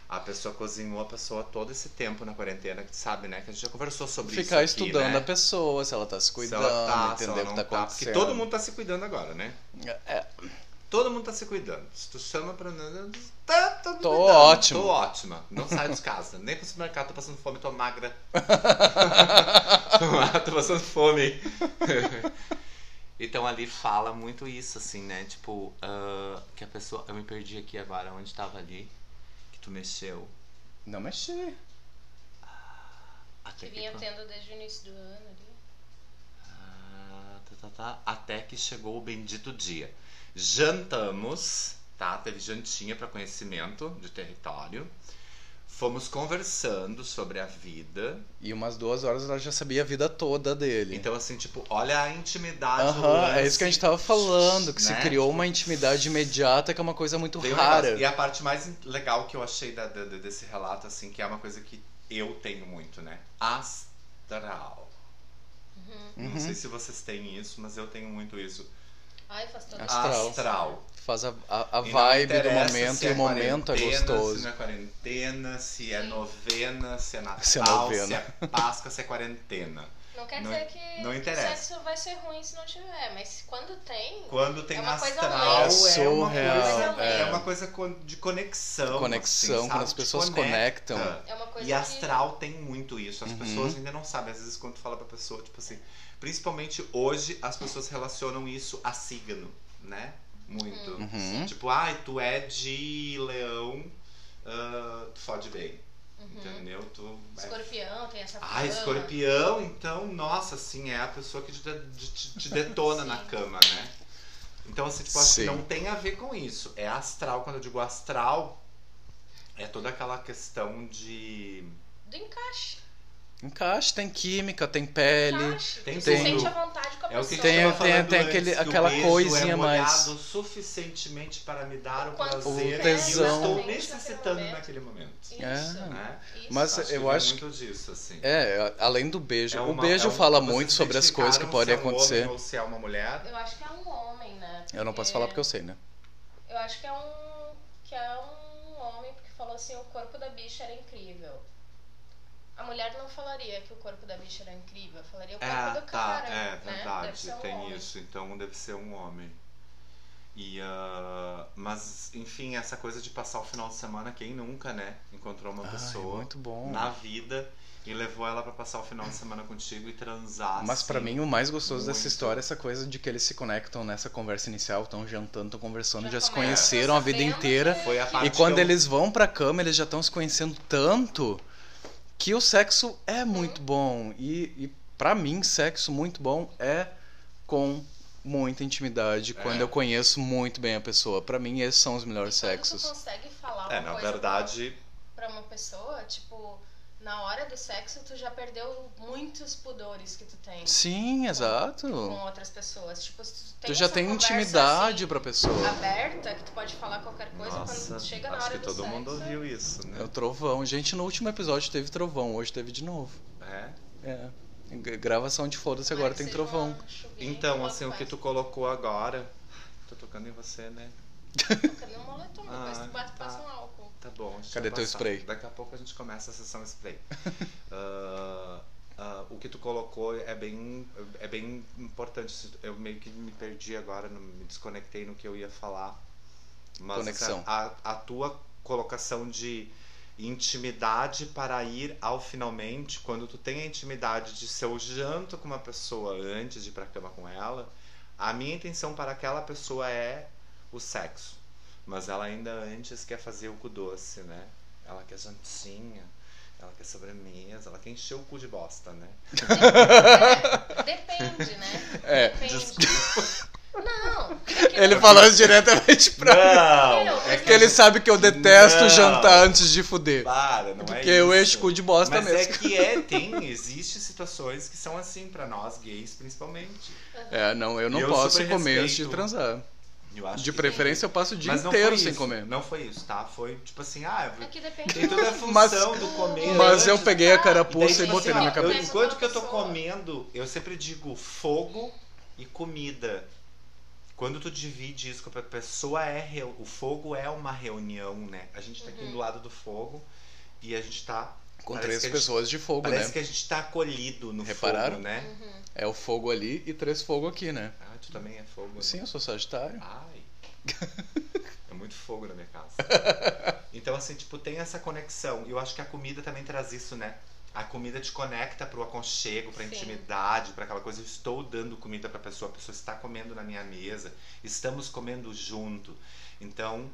A pessoa cozinhou a pessoa todo esse tempo na quarentena, que sabe, né? Que a gente já conversou sobre isso. Ficar estudando né? a pessoa, se ela tá se Se cuidando, ela tá, se entender ela o que tá tá, acontecendo. Porque todo mundo tá se cuidando agora, né? É, Todo mundo tá se cuidando. Se tu chama pra. Tá, tá Tô cuidando. ótimo. Tô ótima. Não saio de casa. Nem pro supermercado, tô passando fome, tô magra. tô passando fome. então ali fala muito isso, assim, né? Tipo, ah, que a pessoa. Eu me perdi aqui agora, onde tava ali. Que tu mexeu. Não mexi. Até Que que, vinha tendo desde o início do ano ali. Ah, tá, tá, tá. Até que chegou o bendito dia. Jantamos, tá? Teve jantinha para conhecimento de território. Fomos conversando sobre a vida. E umas duas horas ela já sabia a vida toda dele. Então, assim, tipo, olha a intimidade. Aham, é lance, isso que a gente tava falando, que se né? criou uma intimidade imediata que é uma coisa muito rara. E a parte mais legal que eu achei da- da- desse relato, assim, que é uma coisa que eu tenho muito, né? Astral. Não Uhum. sei se vocês têm isso, mas eu tenho muito isso. Ai, faz todo Astral. Astral. Faz a, a, a vibe do momento e é o momento é gostoso. Se não é quarentena, se é novena, se é Natal, Se é novena. se é Páscoa, se é quarentena. Não quer Não- dizer que não que interessa. o sexo vai ser ruim se não tiver, mas quando tem, Quando tem É uma coisa astral, leve. é, É uma surreal, coisa, é. é uma coisa de conexão. Conexão, assim, quando as pessoas conecta. conectam. é uma coisa E astral tem muito isso. As Uhum. pessoas ainda não sabem. Às vezes, quando tu fala pra pessoa, tipo assim. Principalmente hoje, as pessoas relacionam isso a signo, né? Muito. Uhum. Tipo, ai, tu é de leão, ah, tu fode bem. Uhum. Entendeu? Tu é Escorpião tem essa Ah, escorpião, então, nossa, assim, é a pessoa que te, te- te detona na cama, né? Então, assim, tipo, assim, Sim. não tem a ver com isso. É astral. Quando eu digo astral, é toda aquela questão de. Do encaixe. Encaixe, tem química, tem pele. Encaixe, tem tudo. sente à vontade com a É o que pessoa. Tem- tem- tem antes, aquele- que o aquela coisinha é mais- suficientemente para me dar o Quanto prazer O que eu estou naquele necessitando momento. naquele momento. Isso. É. Né? Isso. Mas Acho que eu acho muito disso, assim. É, além do beijo. É o uma- beijo é um- fala muito sobre as coisas que podem é um acontecer. homem ou se é uma mulher. Eu acho que é um homem, né? Eu não posso falar porque eu sei, né? Eu acho que é um. que é um homem porque falou assim, o corpo da bicha era incrível. A mulher não falaria que o corpo da bicha era incrível, falaria o corpo É, do tá, cara. é né? Deve verdade, ser um tem homem. isso. Então deve ser um homem. E, ah, mas, enfim, essa coisa de passar o final de semana, quem nunca, né? Encontrou uma Ai, pessoa muito bom. na vida e levou ela pra passar o final de semana contigo e transar. Mas pra assim. mim o mais gostoso dessa muito. história é essa coisa de que eles se conectam nessa conversa inicial, estão jantando, estão conversando, já, Já se conheceram a vida inteira. Foi a parte E quando eu- eles vão pra cama, eles já estão se conhecendo tanto que o sexo é muito bom. E, e para mim, sexo muito bom é com muita intimidade, É. quando eu conheço muito bem a pessoa. Pra mim, esses são os melhores E sexos. tu consegue falar É, uma na coisa verdade, pra uma pessoa, tipo, na hora do sexo tu já perdeu muitos pudores que tu tem Sim, exato. com outras pessoas. Tipo, se tu tem Tu já tem intimidade assim, pra pessoa. aberta, que tu pode falar qualquer coisa nossa, quando chega na acho hora que do todo sexo. mundo ouviu isso, É o né? trovão. Gente, no último episódio teve trovão, hoje teve de novo. É. É. Gravação de foda-se, agora que tem trovão. Então, assim, o que tu colocou agora. Tô tocando em você, né? Cadê um moletom? Depois Ah, tu bate, tá. passa um álcool. Cadê eu teu spray? Daqui a pouco a gente começa a sessão spray. Ah, ah, o que tu colocou é bem, é bem importante. Eu meio que me perdi agora, me desconectei no que eu ia falar. Mas Conexão. A, a tua colocação de intimidade para ir ao finalmente, quando tu tem a intimidade de ser o janto com uma pessoa antes de ir pra cama com ela, a minha intenção para aquela pessoa é o sexo. Mas ela ainda antes quer fazer o cu doce, né? Ela quer jantinha, ela quer sobremesa, ela quer encher o cu de bosta, né? Depende, né? É, Depende. Não. é que Ele eu- falou diretamente pra mim. Não! É mas Porque ele sabe que eu detesto Não. jantar antes de fuder. Para, não é Porque isso. eu encho cu de bosta Mas mesmo. é que é, tem, existe situações que são assim pra nós gays, principalmente. É, não, eu não eu posso comer antes de transar. Eu acho De que- preferência eu passo o dia inteiro foi sem isso, comer. Não foi isso, tá? Foi tipo assim, ah, É que depende tem toda a função Mas- do comer. Mas eu antes. peguei a E daí, carapuça e tipo botei assim, na minha ó, eu- cabeça. enquanto que eu tô comendo, eu sempre digo fogo e comida. Quando tu divide isso com a pessoa, é reu- o fogo é uma reunião, né? A gente tá Uhum. aqui do lado do fogo e a gente tá. Com parece três a gente- pessoas de fogo, Parece né? que a gente tá acolhido no Repararam? fogo, né? Uhum. É o fogo ali e três fogo aqui, né? Ah, tu também é fogo. né? Sim, eu sou sagitário. Ai. É muito fogo na minha casa. Então, assim, tipo, tem essa conexão. E eu acho que a comida também traz isso, né? A comida te conecta pro aconchego, pra Sim. intimidade, pra aquela coisa. Eu estou dando comida pra pessoa, a pessoa está comendo na minha mesa, estamos comendo junto. Então,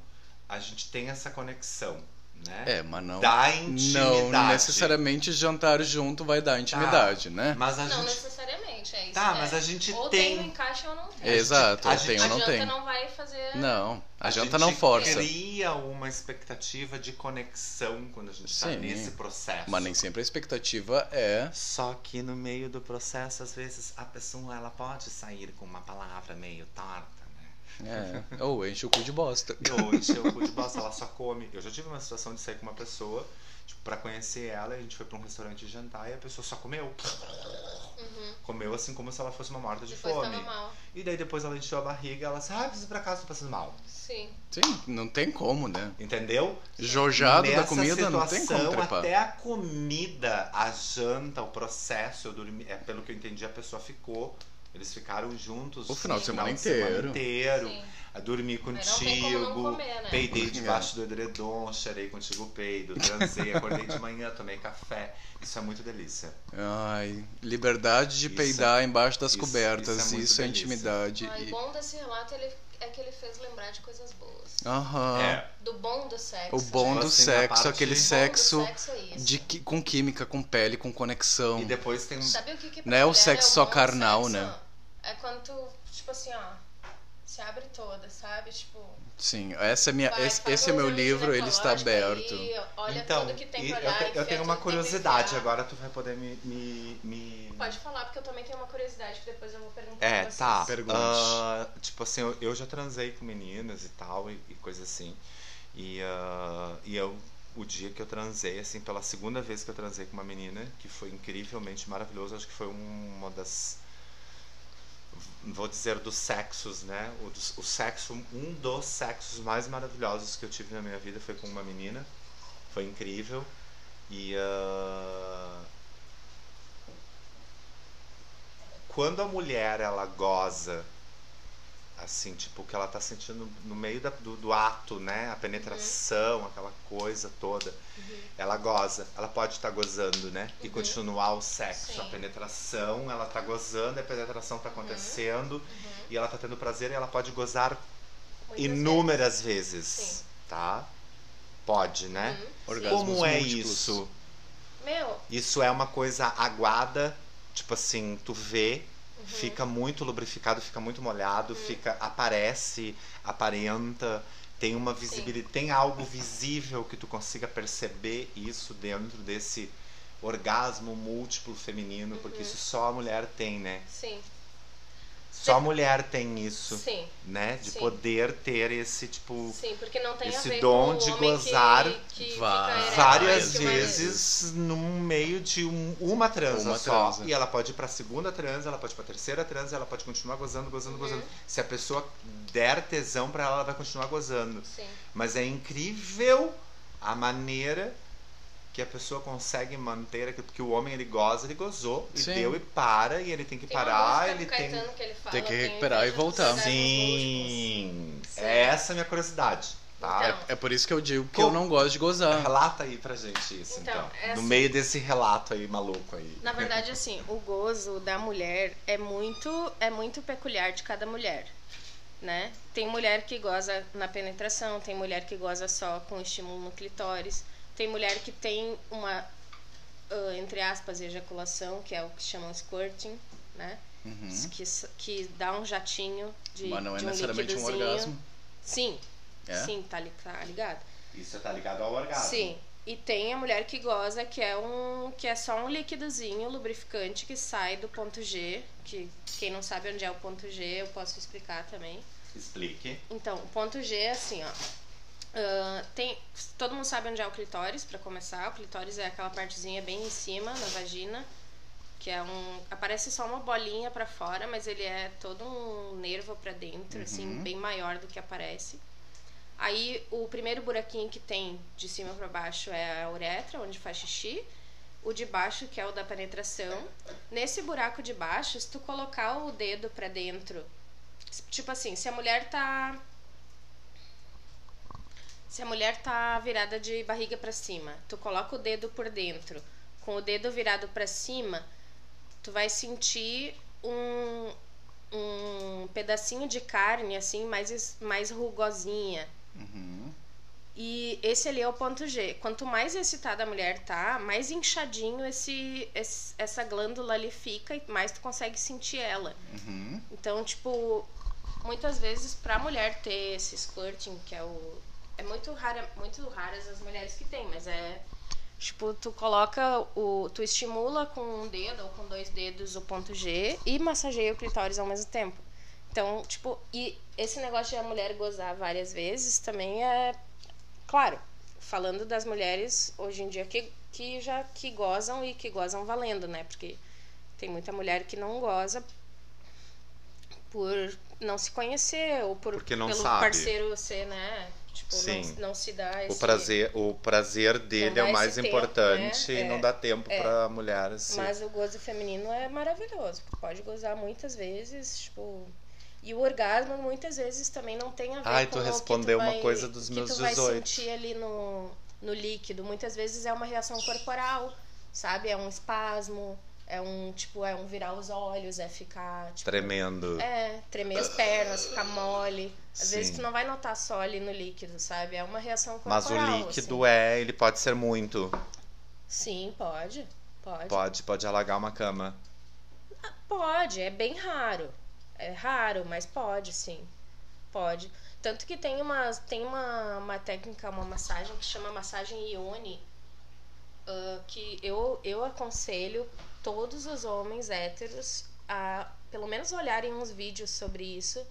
a gente tem essa conexão, né? É, mas não. Não intimidade. necessariamente jantar junto vai dar intimidade, né? Mas a Não gente. necessariamente, é isso. Tá, é. mas a gente ou tem- tem um encaixe ou não tem. Exato, a ou gente- tem a ou não janta tem. não vai fazer. Não, a, janta gente não força. cria uma expectativa de conexão quando a gente está nesse processo. Mas nem sempre a expectativa é. Só que no meio do processo, às vezes, a pessoa ela pode sair com uma palavra meio torta? É ou enche o cu de bosta. Ou encheu o cu de bosta, ela só come. Eu já tive uma situação de sair com uma pessoa, tipo, pra conhecer ela, a gente foi pra um restaurante jantar e a pessoa só comeu. Uhum. Comeu assim como se ela fosse uma morta de Depois fome. E daí depois ela encheu a barriga, ela disse, ah, preciso ir pra casa, tô passando mal. Sim. Sim, não tem como, né? Entendeu? Jojado da Nessa comida não tem como situação, trepar. Até a comida, a janta, o processo, eu dormi, é, pelo que eu entendi, a pessoa ficou. Eles ficaram juntos O final de o semana semana inteiro. inteiro. Sim. A dormir contigo. comer, né? Peidei debaixo do edredom, cheirei contigo o peido, transei, acordei de manhã, tomei café. Isso é muito delícia. Ai, liberdade de Isso peidar embaixo das isso- cobertas, isso é isso é, intimidade. Ah, e- o bom desse relato ele, é que ele fez lembrar de coisas boas. Aham. Do bom do sexo. O bom gente. do Assim, sexo, aquele O bom do sexo, O sexo é de, com química, com pele, com conexão. E depois tem um. Sabe o que que pra Não é o sexo o só carnal, sexo? né? É quando tu, tipo assim, ó. se abre toda, sabe? Tipo, Sim, essa é minha, vai, esse, esse é meu livro, ele está aberto. aí, olha então, tudo que tem pra eu, te- eu tenho uma curiosidade, agora tu vai poder me. me, me... Pode falar, porque eu também tenho uma curiosidade que depois eu vou perguntar É, pra vocês. tá. Pergunte. Ah, tipo assim, eu, eu já transei com meninas e tal, e, e coisa assim. E, ah, e eu, o dia que eu transei, assim, pela segunda vez que eu transei com uma menina, que foi incrivelmente maravilhoso, acho que foi uma das. Vou dizer dos sexos, né? O, o sexo, um dos sexos mais maravilhosos que eu tive na minha vida foi com uma menina. Foi incrível. E. ah, quando a mulher ela goza assim tipo que ela tá sentindo no meio da- do, do ato né? A penetração aquela coisa toda. Ela goza ela pode estar gozando né? E continuar o sexo Sim. a penetração ela tá gozando a penetração tá acontecendo e ela tá tendo prazer e ela pode gozar Muitas inúmeras vezes, Sim. tá? Pode né? Orgasmos como é múltiplos. isso? Meu, isso é uma coisa aguada, tipo assim, tu vê, Uhum. fica muito lubrificado, fica muito molhado, fica aparece, aparenta, tem uma visibilidade, tem algo visível que tu consiga perceber isso dentro desse orgasmo múltiplo feminino, porque Uhum. isso só a mulher tem, né? sim, Só a mulher tem isso, sim, né? De Sim. poder ter esse tipo sim, porque não tem a Esse ver dom com o de homem gozar que, que várias vai- vezes no meio de um- uma transa Uma só. transa. E ela pode ir pra segunda transa, ela pode ir pra terceira transa, ela pode continuar gozando, gozando, gozando. Se a pessoa der tesão pra ela, ela vai continuar gozando. Sim, Mas é incrível a maneira que a pessoa consegue manter aquilo, porque o homem ele goza, ele gozou e Sim. deu e para e ele tem que tem parar, ele tem que ele fala, tem que recuperar e voltar. Sim. Sim. É essa a minha curiosidade, tá? Então. É por isso que eu digo que Como- eu não gosto de gozar. Relata aí pra gente isso, Então, então. é No assim- meio desse relato aí maluco aí. Na verdade, assim, o gozo da mulher é muito, é muito peculiar de cada mulher, né? Tem mulher que goza na penetração, tem mulher que goza só com estímulo no clitóris, tem mulher que tem uma, entre aspas, ejaculação, que é o que chamam squirting, né? Uhum. Que, que dá um jatinho de, Mas não é de um necessariamente um orgasmo. Sim, É? sim, tá, li- tá ligado? Isso tá ligado ao orgasmo. Sim. E tem a mulher que goza, que é um que é só um líquidozinho lubrificante que sai do ponto G, que quem não sabe onde é o ponto G, eu posso explicar também. Explique. Então, o ponto G é assim, ó. Tem, todo mundo sabe onde é o clitóris, pra começar. O clitóris é aquela partezinha bem em cima, na vagina, que é um. Aparece só uma bolinha pra fora, mas ele é todo um nervo pra dentro, assim, bem maior do que aparece. Aí o primeiro buraquinho que tem de cima para baixo é a uretra, onde faz xixi. O de baixo, que é o da penetração. Nesse buraco de baixo, se tu colocar o dedo para dentro, tipo assim, se a mulher tá se a mulher tá virada de barriga para cima, tu coloca o dedo por dentro, com o dedo virado para cima, tu vai sentir um um pedacinho de carne assim mais mais rugosinha. Uhum. E esse ali é o ponto G. Quanto mais excitada a mulher tá, mais inchadinho esse, esse- essa glândula ali fica e mais tu consegue sentir ela. Uhum. Então, tipo, muitas vezes pra mulher ter esse squirting, que é o é muito rara, muito raras as mulheres que tem, mas é tipo, tu coloca o tu estimula com um dedo ou com dois dedos o ponto G e massageia o clitóris ao mesmo tempo. Então, tipo, e esse negócio de a mulher gozar várias vezes também é claro, falando das mulheres hoje em dia que que já que gozam e que gozam valendo, né? Porque tem muita mulher que não goza por não se conhecer ou por Porque não pelo sabe. parceiro ser, né? Tipo, Sim. Não, não se dá esse O prazer, o prazer dele é o mais tempo, importante né? e não É. dá tempo É. pra mulher assim. Mas o gozo feminino é maravilhoso. Tu pode gozar muitas vezes, tipo. E o orgasmo muitas vezes também não tem a ver Ai, com tu o que respondeu uma vai- coisa dos que meus tu vai 18. sentir ali no, no líquido. Muitas vezes é uma reação corporal, sabe? É um espasmo, é um tipo, é um virar os olhos, é ficar tipo, Tremendo. é, tremer as pernas, ficar mole. Às Sim. vezes tu não vai notar só ali no líquido, sabe? É uma reação Mas corporal. o líquido assim. é, ele pode ser muito. Sim, pode. Pode. Pode, pode alagar uma cama. Pode, é bem raro. É raro, mas pode sim. Pode. Tanto que tem uma, tem uma, uma técnica, uma massagem que chama massagem Ione, ah, que eu, eu aconselho todos os homens héteros a pelo menos olharem uns vídeos sobre isso.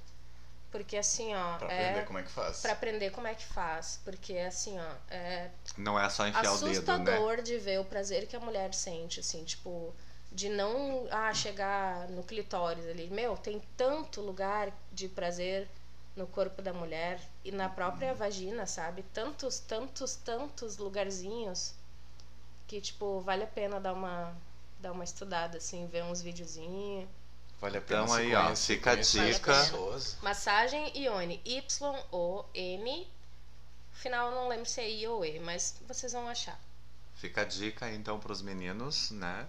Porque assim, ó. Pra é, aprender como é que faz. pra aprender como é que faz. Porque assim, ó. É Não é só enfiar o dedo, né? assustador de ver o prazer que a mulher sente, assim, tipo, de não ah, chegar no clitóris ali. Meu, tem tanto lugar de prazer no corpo da mulher e na própria vagina, sabe? Tantos, tantos, tantos lugarzinhos que, tipo, vale a pena dar uma, dar uma estudada, assim, ver uns videozinhos. Vale a pena Então aí, ó, fica a dica. Massagem Ione, Y-O-N. Final eu não lembro se é I ou E, mas vocês vão achar. Fica a dica então pros meninos, né?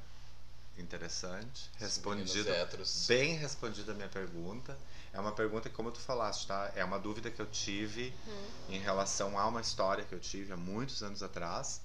Interessante. Respondido. Bem respondida a minha pergunta. É uma pergunta que, como tu falaste, tá? É uma dúvida que eu tive Uhum. em relação a uma história que eu tive há muitos anos atrás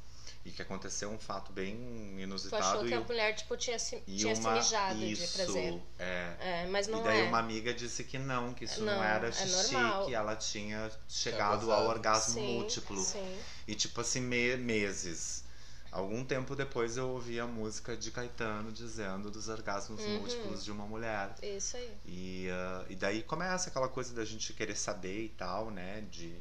e que aconteceu um fato bem Tu inusitado achou que e, a mulher, tipo, tinha se, e tinha se uma mijado isso, de prazer. é. É, mas não e daí é. uma amiga disse que não, que isso não, Não, era é xixi, normal. que ela tinha chegado ao orgasmo sim, múltiplo. Sim. E tipo assim, me- meses. Algum tempo depois eu ouvi a música de Caetano dizendo dos orgasmos Uhum. múltiplos de uma mulher. Isso aí. E, ah, e daí começa aquela coisa da gente querer saber e tal, né? De,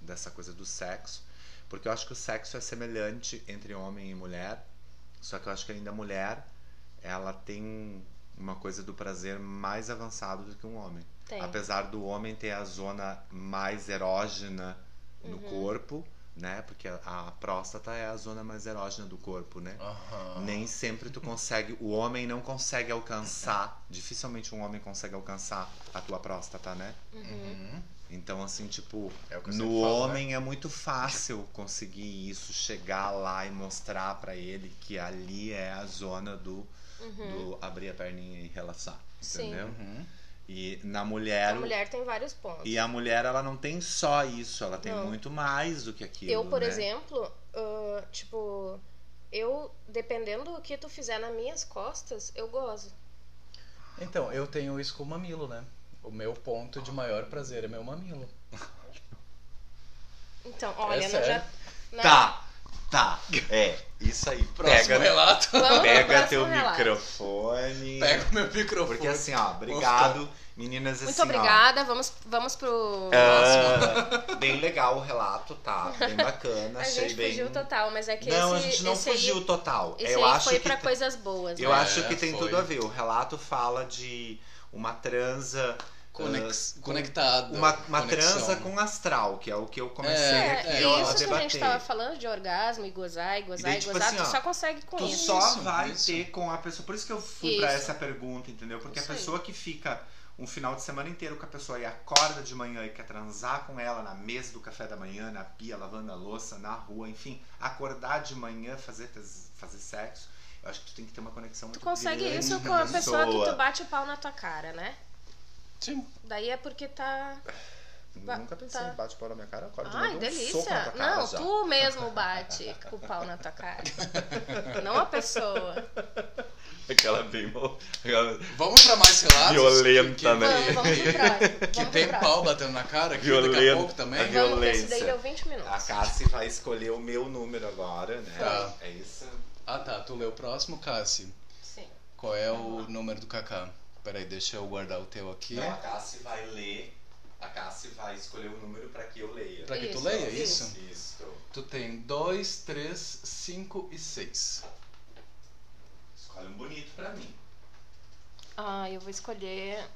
dessa coisa do sexo. Porque eu acho que o sexo é semelhante entre homem e mulher. Só que eu acho que ainda a mulher, ela tem uma coisa do prazer mais avançado do que um homem. Tem. Apesar do homem ter a zona mais erógena no Uhum. corpo, né? Porque a, a próstata é a zona mais erógena do corpo, né? Aham. Nem sempre tu consegue, o homem não consegue alcançar, dificilmente um homem consegue alcançar a tua próstata, né? Uhum. Então, assim, tipo, É o que eu no falo, né? homem é muito fácil conseguir isso, chegar lá e mostrar pra ele que ali é a zona do, do abrir a perninha e relaxar, Uhum. Sim. entendeu? Uhum. E na mulher, A mulher tem vários pontos. e a mulher ela não tem só isso, ela tem Não. muito mais do que aquilo. eu, por né? exemplo, ah, tipo, eu, dependendo do que tu fizer nas minhas costas, eu gozo. Então, eu tenho isso com o mamilo, né? O meu ponto de maior prazer é meu mamilo. Então, olha, É não já. não- Tá, tá. É, isso aí. Próximo pega, relato. Vamos pega próximo teu relato. microfone. Pega o meu microfone. Porque assim, ó, obrigado, meninas. Muito assim, ó, obrigada. Vamos, vamos pro. ah, bem legal o relato, tá? Bem bacana. a achei gente bem. fugiu total, mas é que não, esse, a gente não fugiu aí, total. esse eu aí acho foi que pra tem- coisas boas, Eu né? acho que tem foi. tudo a ver. O relato fala de uma transa. Conex- conectado. Uma, uma transa com astral, que é o que eu comecei É, aqui É, a, e a isso que a debater. gente tava falando de orgasmo e gozar e E gozar daí, e, tipo gozar, assim, tu ó, só consegue com Tu isso. só Isso, vai isso. ter com a pessoa. Por isso que eu fui pra Isso. essa pergunta, entendeu? Porque Isso a aí. pessoa que fica um final de semana inteiro com a pessoa e acorda de manhã e quer transar com ela na mesa do café da manhã, na pia, lavando a louça, na rua, enfim, acordar de manhã, fazer, fazer sexo, eu acho que tu tem que ter uma conexão Tu muito consegue grande isso com a pessoa que tu bate o pau na tua cara, né? Sim. Daí é porque tá. Nunca pensei tá. em bate pau na minha cara, acordo de Ai, manhã, dou um soco na delícia! tua cara Não, já. tu mesmo bate com o pau na tua cara. Não a pessoa. Aquela bem aquela Vamos pra mais relatos? Violenta, que, né? Vamos, vamos próximo. Que Vamos tem pau batendo na cara aqui daqui a Violento. pouco também. A Vamos, esse daí violência. deu 20 minutos. A Cassi vai escolher o meu número agora, né? Tá. É isso. Ah tá, tu lê o próximo, Cassi. Sim. Qual é o número do Kaká? Peraí, deixa eu guardar o teu aqui. Não, a Cassi vai ler. A Cassi vai escolher o número pra que eu leia. Pra que tu Isso, leia isso. isso? Isso. Tu tem 2, 3, 5 e 6. Escolhe um bonito pra mim. Ah, eu vou escolher.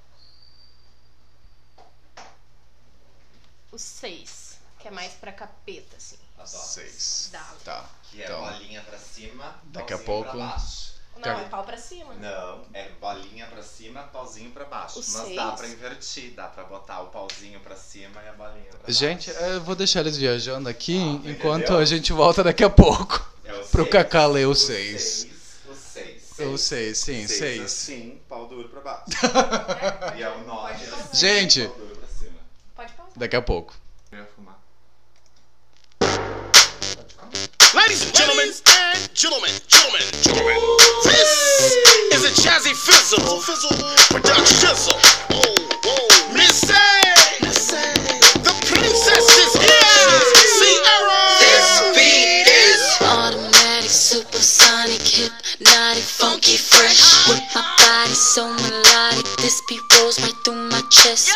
O 6, que é mais pra capeta, assim. Adoro. 6. Dá. Tá. Que é Então, bolinha pra cima, Daqui a pouco- pra baixo. Não, é pau pra cima. Não, é bolinha pra cima, pauzinho pra baixo. O Mas seis? dá pra invertir, dá pra botar o pauzinho pra cima e a bolinha pra gente, baixo. eu vou deixar eles viajando aqui Ah, enquanto entendeu? a gente volta daqui a pouco. É o pro seis. Kaká ler o O seis. seis, O 6. Eu sei, sim, Seis 6. assim, pau duro pra baixo. e é o 9 Pode assim, Gente. pau duro pra cima. Pode pausar. Daqui a pouco. Eu ia fumar. Ladies and gentlemen, Gentlemen, gentlemen, gentlemen. This is a Jazzy Fizzle. Fizzle. Production Shizzle. Oh, oh. Miss A. Miss A. The princess is here. Sierra. This beat is automatic, supersonic, hypnotic, funky, fresh. With my body so melodic, this beat rolls right through my chest.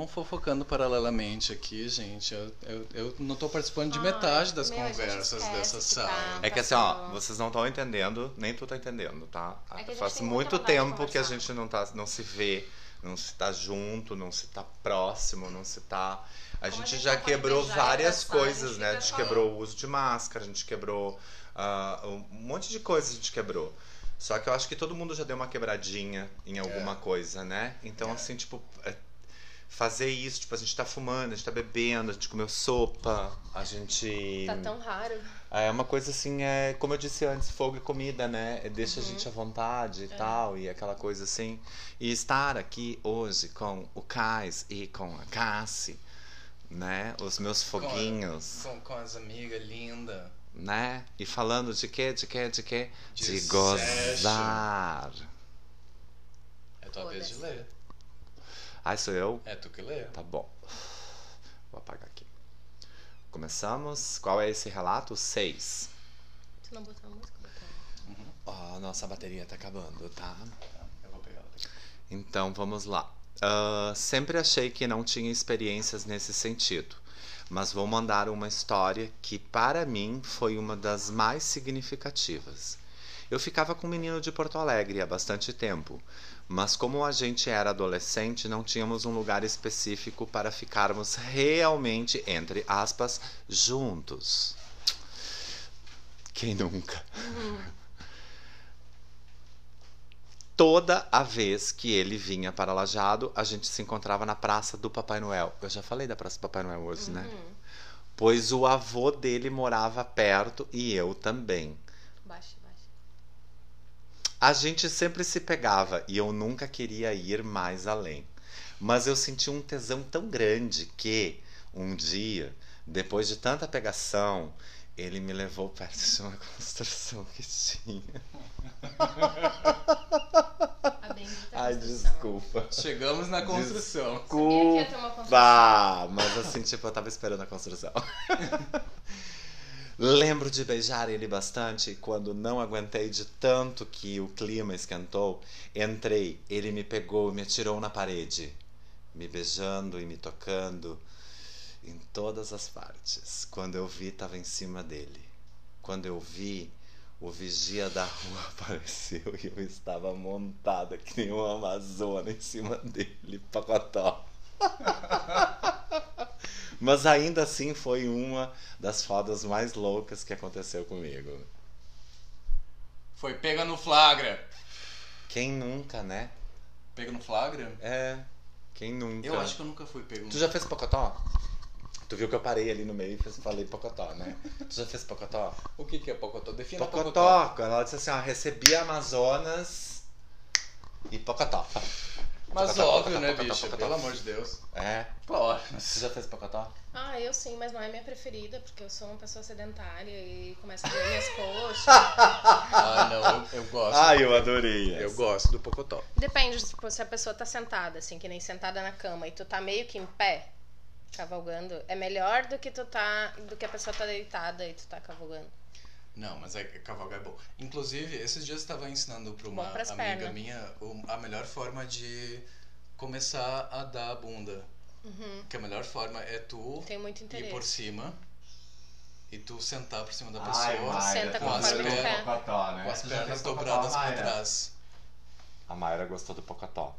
Continuam fofocando paralelamente aqui, gente. Eu, eu, eu não tô participando de Ai, metade das meu, conversas dessa que sala. tá- É que assim, ó, vocês não estão entendendo, nem tu tá entendendo, tá? É Faz muito tempo que a conversar. gente não, tá, não se vê, não se tá junto, não se tá próximo, não se tá. A Como gente a gente já pode quebrou várias coisas, né? A gente só- quebrou o uso de máscara, a gente quebrou ah, um monte de coisas a gente quebrou. Só que eu acho que todo mundo já deu uma quebradinha em alguma coisa, né? Então, assim, tipo, é, fazer isso, tipo, a gente tá fumando, a gente tá bebendo, a gente comeu sopa, a gente. Tá tão raro. É uma coisa assim, é, como eu disse antes, fogo e comida, né? É, Deixa Uhum. a gente à vontade e É. tal, e aquela coisa assim. E estar aqui hoje com o Kais e com a Cassie, né? Os meus foguinhos, Com, com as amigas lindas. né? E falando de quê, de quê, de quê? De De, gozar. É tua vez de ler. Ai, sou eu? É tu que lê. Tá bom. Vou apagar aqui. Começamos. Qual é esse relato? Seis. Tu não botou a música? Botou. Ó, nossa bateria tá acabando, tá? Eu vou pegar ela daqui. Então vamos lá. Ah, sempre achei que não tinha experiências nesse sentido, mas vou mandar uma história que para mim foi uma das mais significativas. Eu ficava com um menino de Porto Alegre há bastante tempo, mas como a gente era adolescente, não tínhamos um lugar específico para ficarmos realmente, entre aspas, juntos. Quem nunca? Toda a vez que ele vinha para Lajado, a gente se encontrava na Praça do Papai Noel. Eu já falei da Praça do Papai Noel hoje, né? Pois o avô dele morava perto e eu também. Baixa. A gente sempre se pegava e eu nunca queria ir mais além. Mas eu senti um tesão tão grande que, um dia, depois de tanta pegação, ele me levou perto de uma construção que tinha. A bendita Ai, desculpa. Chegamos na construção. Sabia que ia ter uma construção. Bah, mas assim, tipo, eu tava esperando a construção. Lembro de beijar ele bastante quando não aguentei de tanto que o clima esquentou, entrei, ele me pegou e me atirou na parede, me beijando e me tocando em todas as partes. Quando eu vi, tava em cima dele. Quando eu vi, o vigia da rua apareceu e eu estava montada que nem uma amazona em cima dele, pacotó. Mas ainda assim foi uma das fodas mais loucas que aconteceu comigo. Foi pega no flagra. Quem nunca, né? Pega no flagra? É, quem nunca. Eu acho que eu nunca fui pego no Tu já fez pocotó? Tu viu que eu parei ali no meio e falei pocotó, né? Tu já fez pocotó? O que, que é pocotó? Defina pocotó. Pocotó, ela disse assim, ó, recebi Amazonas e pocotó. Mas óbvio, né, pocotó, bicho? Pelo amor de Deus. É. Claro. Tu já fez pocotó? Ah, eu sim, mas não é minha preferida, porque eu sou uma pessoa sedentária e começa a doer minhas coxas. Ah, não, eu, eu gosto. Ai, eu adorei. eu essa. gosto do pocotó. Depende, tipo, se a pessoa tá sentada, assim, que nem sentada na cama, e tu tá meio que em pé, cavalgando, é melhor do que tu tá. do que a pessoa tá deitada e tu tá cavalgando. Não, mas é cavalgar é bom. Inclusive, esses dias eu estava ensinando para uma amiga pernas. minha a melhor forma de começar a dar a bunda. Que a melhor forma é tu ir por cima e tu sentar por cima da Ai, pessoa Mayra, tu com as né? com as pernas dobradas por Mayra? trás. A Mayra gostou do pocotó.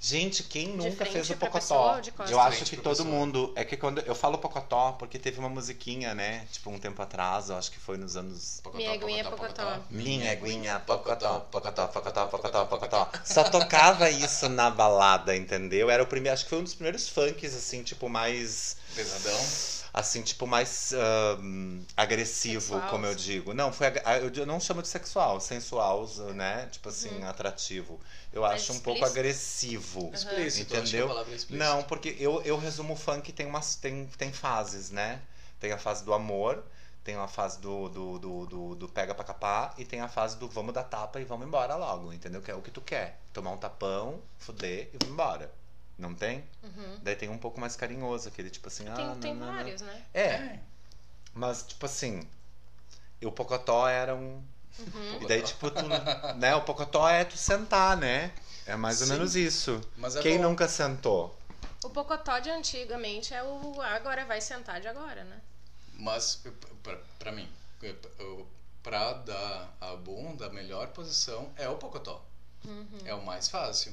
Gente, quem De nunca fez o pocotó? pessoa? Eu acho que todo pessoa. mundo. É que quando eu falo pocotó, porque teve uma musiquinha, né? Tipo, um tempo atrás, eu acho que foi nos anos. Pocotó, Minha aguinha é pocotó. Minha aguinha, pocotó, pocotó, pocotó, pocotó, pocotó. Só tocava isso na balada, entendeu? Era o primeiro. Acho que foi um dos primeiros funks, assim, tipo, mais. Pesadão. Assim, tipo, mais ahn, agressivo, Sexual, como eu digo. Não, foi ah, eu não chamo de sexual, sensual, né? Tipo assim, atrativo. Eu acho um pouco agressivo. Explícito, a Entendeu? é explícito. Não, porque eu, eu resumo o funk tem umas tem, tem fases, né? Tem a fase do amor, tem a fase do, do, do, do, do pega pra capar e tem a fase do vamos dar tapa e vamos embora logo, entendeu? Que é o que tu quer. Tomar um tapão, fuder e vamos embora. Não tem? Uhum. Daí tem um pouco mais carinhoso, aquele tipo assim, Tem, ah, tem não, não, não. vários, né? É, mas tipo assim, o Pocotó era um. Uhum. E daí, tipo, tu, né? O Pocotó é tu sentar, né? É mais ou Sim. menos isso. Mas é Quem bom. nunca sentou? O Pocotó de antigamente é o agora vai sentar de agora, né? Mas, pra, pra mim, pra dar a bunda, a melhor posição é o pocotó. Uhum. É o mais fácil.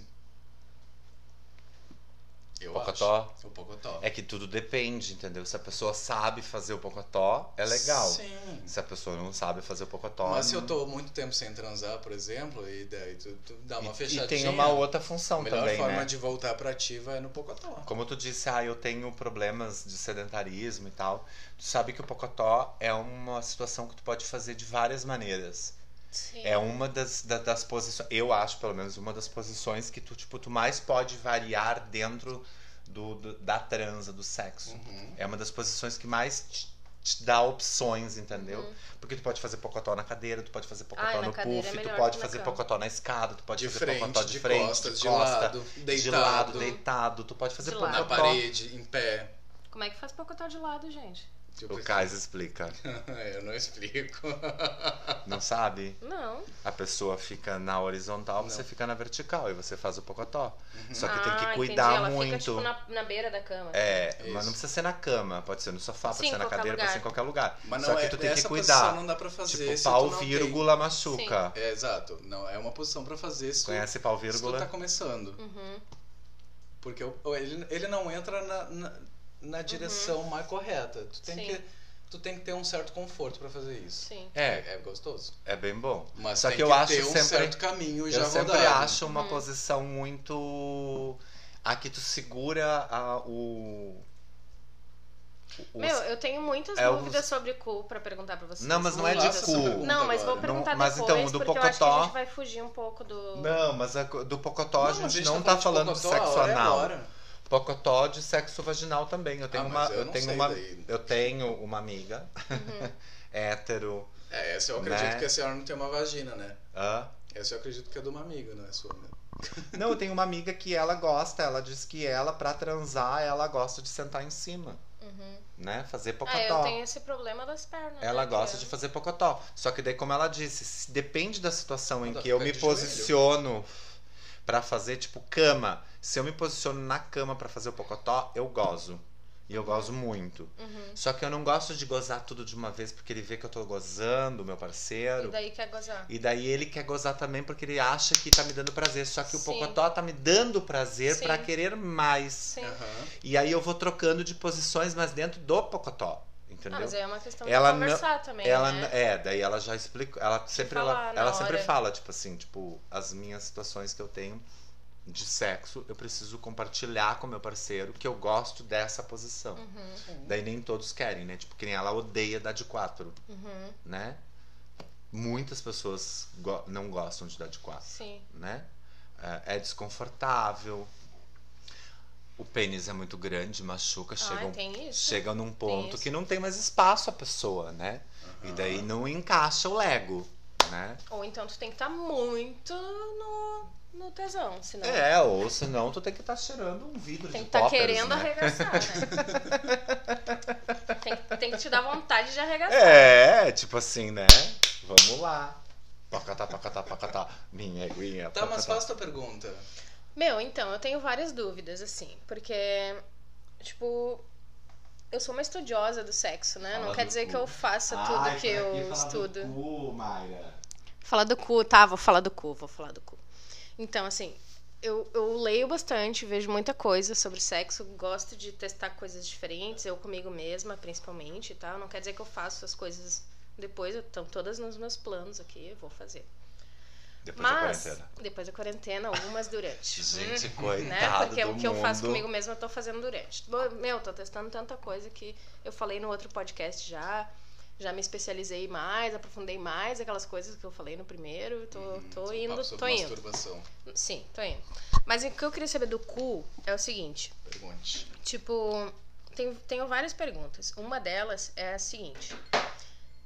Eu Pocotó? acho. O pocotó. É que tudo depende, entendeu? Se a pessoa sabe fazer o pocotó, é legal. Sim. Se a pessoa não sabe fazer o pocotó. Mas se eu não- tô muito tempo sem transar, por exemplo, e daí tu, tu dá uma e, fechadinha. e tem uma outra A função melhor também, forma né? de voltar pra ativa é no pocotó. Como tu disse, ah, eu tenho problemas de sedentarismo e tal. Tu sabe que o pocotó é uma situação que tu pode fazer de várias maneiras. Sim. É uma das, da- das posições, eu acho pelo menos, uma das posições que tu, tipo, tu mais pode variar dentro do, do- da transa, do sexo. Uhum. É uma das posições que mais te, te dá opções, entendeu? Porque tu pode fazer pocotó na cadeira, tu pode fazer pocotó Ai, no é puff, tu melhor pode fazer cama. pocotó na escada, tu pode De fazer frente, pocotó de, de frente, costas, de, de costa, lado, de deitado. lado, deitado, tu pode fazer De pocotó. lado. Na parede, em pé. Como é que faz Pocotó de lado, gente? Tipo, O Kais explica. eu não explico. Não sabe? Não. A pessoa fica na horizontal, você fica na vertical e você faz o pocotó. Só que tem ah, que entendi. cuidar Ela muito. fica tipo na, na beira da cama. É, Isso. mas não precisa ser na cama, pode ser no sofá, pode Sim, ser na cadeira, pode ser em lugar. qualquer lugar. Mas não Só que é, tu tem que essa cuidar. posição não dá pra fazer Tipo, pau, não tem. vírgula, machuca. É, exato. Não, é uma posição pra fazer se tu, Conhece pau, se tu vírgula? tá começando. Uhum. Porque ele, ele não entra na, na, na direção mais correta. Tu tem, Sim. que, tu tem que ter um certo conforto pra fazer isso. Sim. É, É gostoso. é bem bom. Mas Só tem que eu que acho ter um sempre- certo caminho já Eu sempre rodado. acho uma posição muito. A que tu segura a, o. o- Meu, eu tenho muitas É dúvidas os- sobre cu pra perguntar pra vocês. Não, mas não é de cu. Não, mas vou perguntar Não, mas depois, então, do porque eu acho que a Pocotó- gente vai fugir um pouco do... Não, mas a- do pocotó a Não, gente não tá falando de pocotó, a sexo é anal. agora. Pocotó de sexo vaginal também. Eu tenho Ah, uma. mas eu Eu, tenho uma daí. eu tenho uma amiga Uhum. hétero. É, essa eu acredito Né? que a senhora não tem uma vagina, né? hã? Essa eu acredito que é de uma amiga, não é sua. Né? Não, eu tenho uma amiga que ela gosta, ela diz que ela, pra transar, ela gosta de sentar em cima, Uhum. né? Fazer pocotó. Ah, eu tenho esse problema das pernas. Ela né, gosta de fazer pocotó. Só que daí, como ela disse, se- depende da situação em que eu me de joelho. Pra fazer, tipo, cama. Se eu me posiciono na cama pra fazer o pocotó, eu gozo. E eu gozo muito. Uhum. Só que eu não gosto de gozar tudo de uma vez, porque ele vê que eu tô gozando, meu E parceiro. daí quer gozar. E daí ele quer gozar também porque ele acha que tá me dando prazer. Só que o Sim. pocotó tá me dando prazer pra querer mais. Sim. Aham. E aí eu vou trocando de posições, mas dentro do pocotó. Entendeu? Ah, mas aí é uma questão Ela de não- conversar também, ela né? é, daí ela já explica, ela sempre ela, ela sempre fala, tipo assim, tipo, as minhas situações que eu tenho de sexo, eu preciso compartilhar com meu parceiro que eu gosto dessa posição. Uhum, Daí nem todos querem, né? Tipo, que nem ela odeia dar de quatro, uhum, né? Muitas pessoas go- não gostam de dar de quatro, sim. né? É, é desconfortável. O pênis é muito grande, machuca, chega, Ah, um- tem isso? chega num ponto que não tem mais espaço a pessoa, né? E daí não encaixa o Lego, né? Ou então tu tem que estar muito no, no tesão, senão É, ou senão tu tem que estar cheirando um vidro tem de que estar toppers, querendo né? arregaçar, né? tem, tem que te dar vontade de arregaçar. É, tipo assim, né? Vamos lá. Pacatá, pacatá, pacatá. Minha aguinha. Tá, mas pacatá. faz tua pergunta. Meu, então, eu tenho várias dúvidas, assim, porque, tipo, eu sou uma estudiosa do sexo, né? Fala Não quer dizer cu. que eu faça Ai, tudo que tá aqui eu falar do estudo. cu, Mayra. Falar do cu, tá? Vou falar do cu, vou falar do cu. Então, assim, eu, eu leio bastante, vejo muita coisa sobre sexo, gosto de testar coisas diferentes, eu comigo mesma, principalmente, tá? Não quer dizer que eu faço as coisas depois, estão todas nos meus planos aqui, eu vou fazer. Depois da Mas, quarentena. depois da quarentena, algumas durante. Gente, Hum, coitado né? Porque do o que eu faço mundo. comigo mesma, eu tô fazendo durante. Meu, tô testando tanta coisa que eu falei no outro podcast já. Já me especializei mais, aprofundei mais aquelas coisas que eu falei no primeiro. Tô, tô Papo indo, sobre tô indo. Sim, tô indo. Mas o que eu queria saber do cu é o seguinte. Pergunte. Tipo, tem, tenho várias perguntas. Uma delas é a seguinte.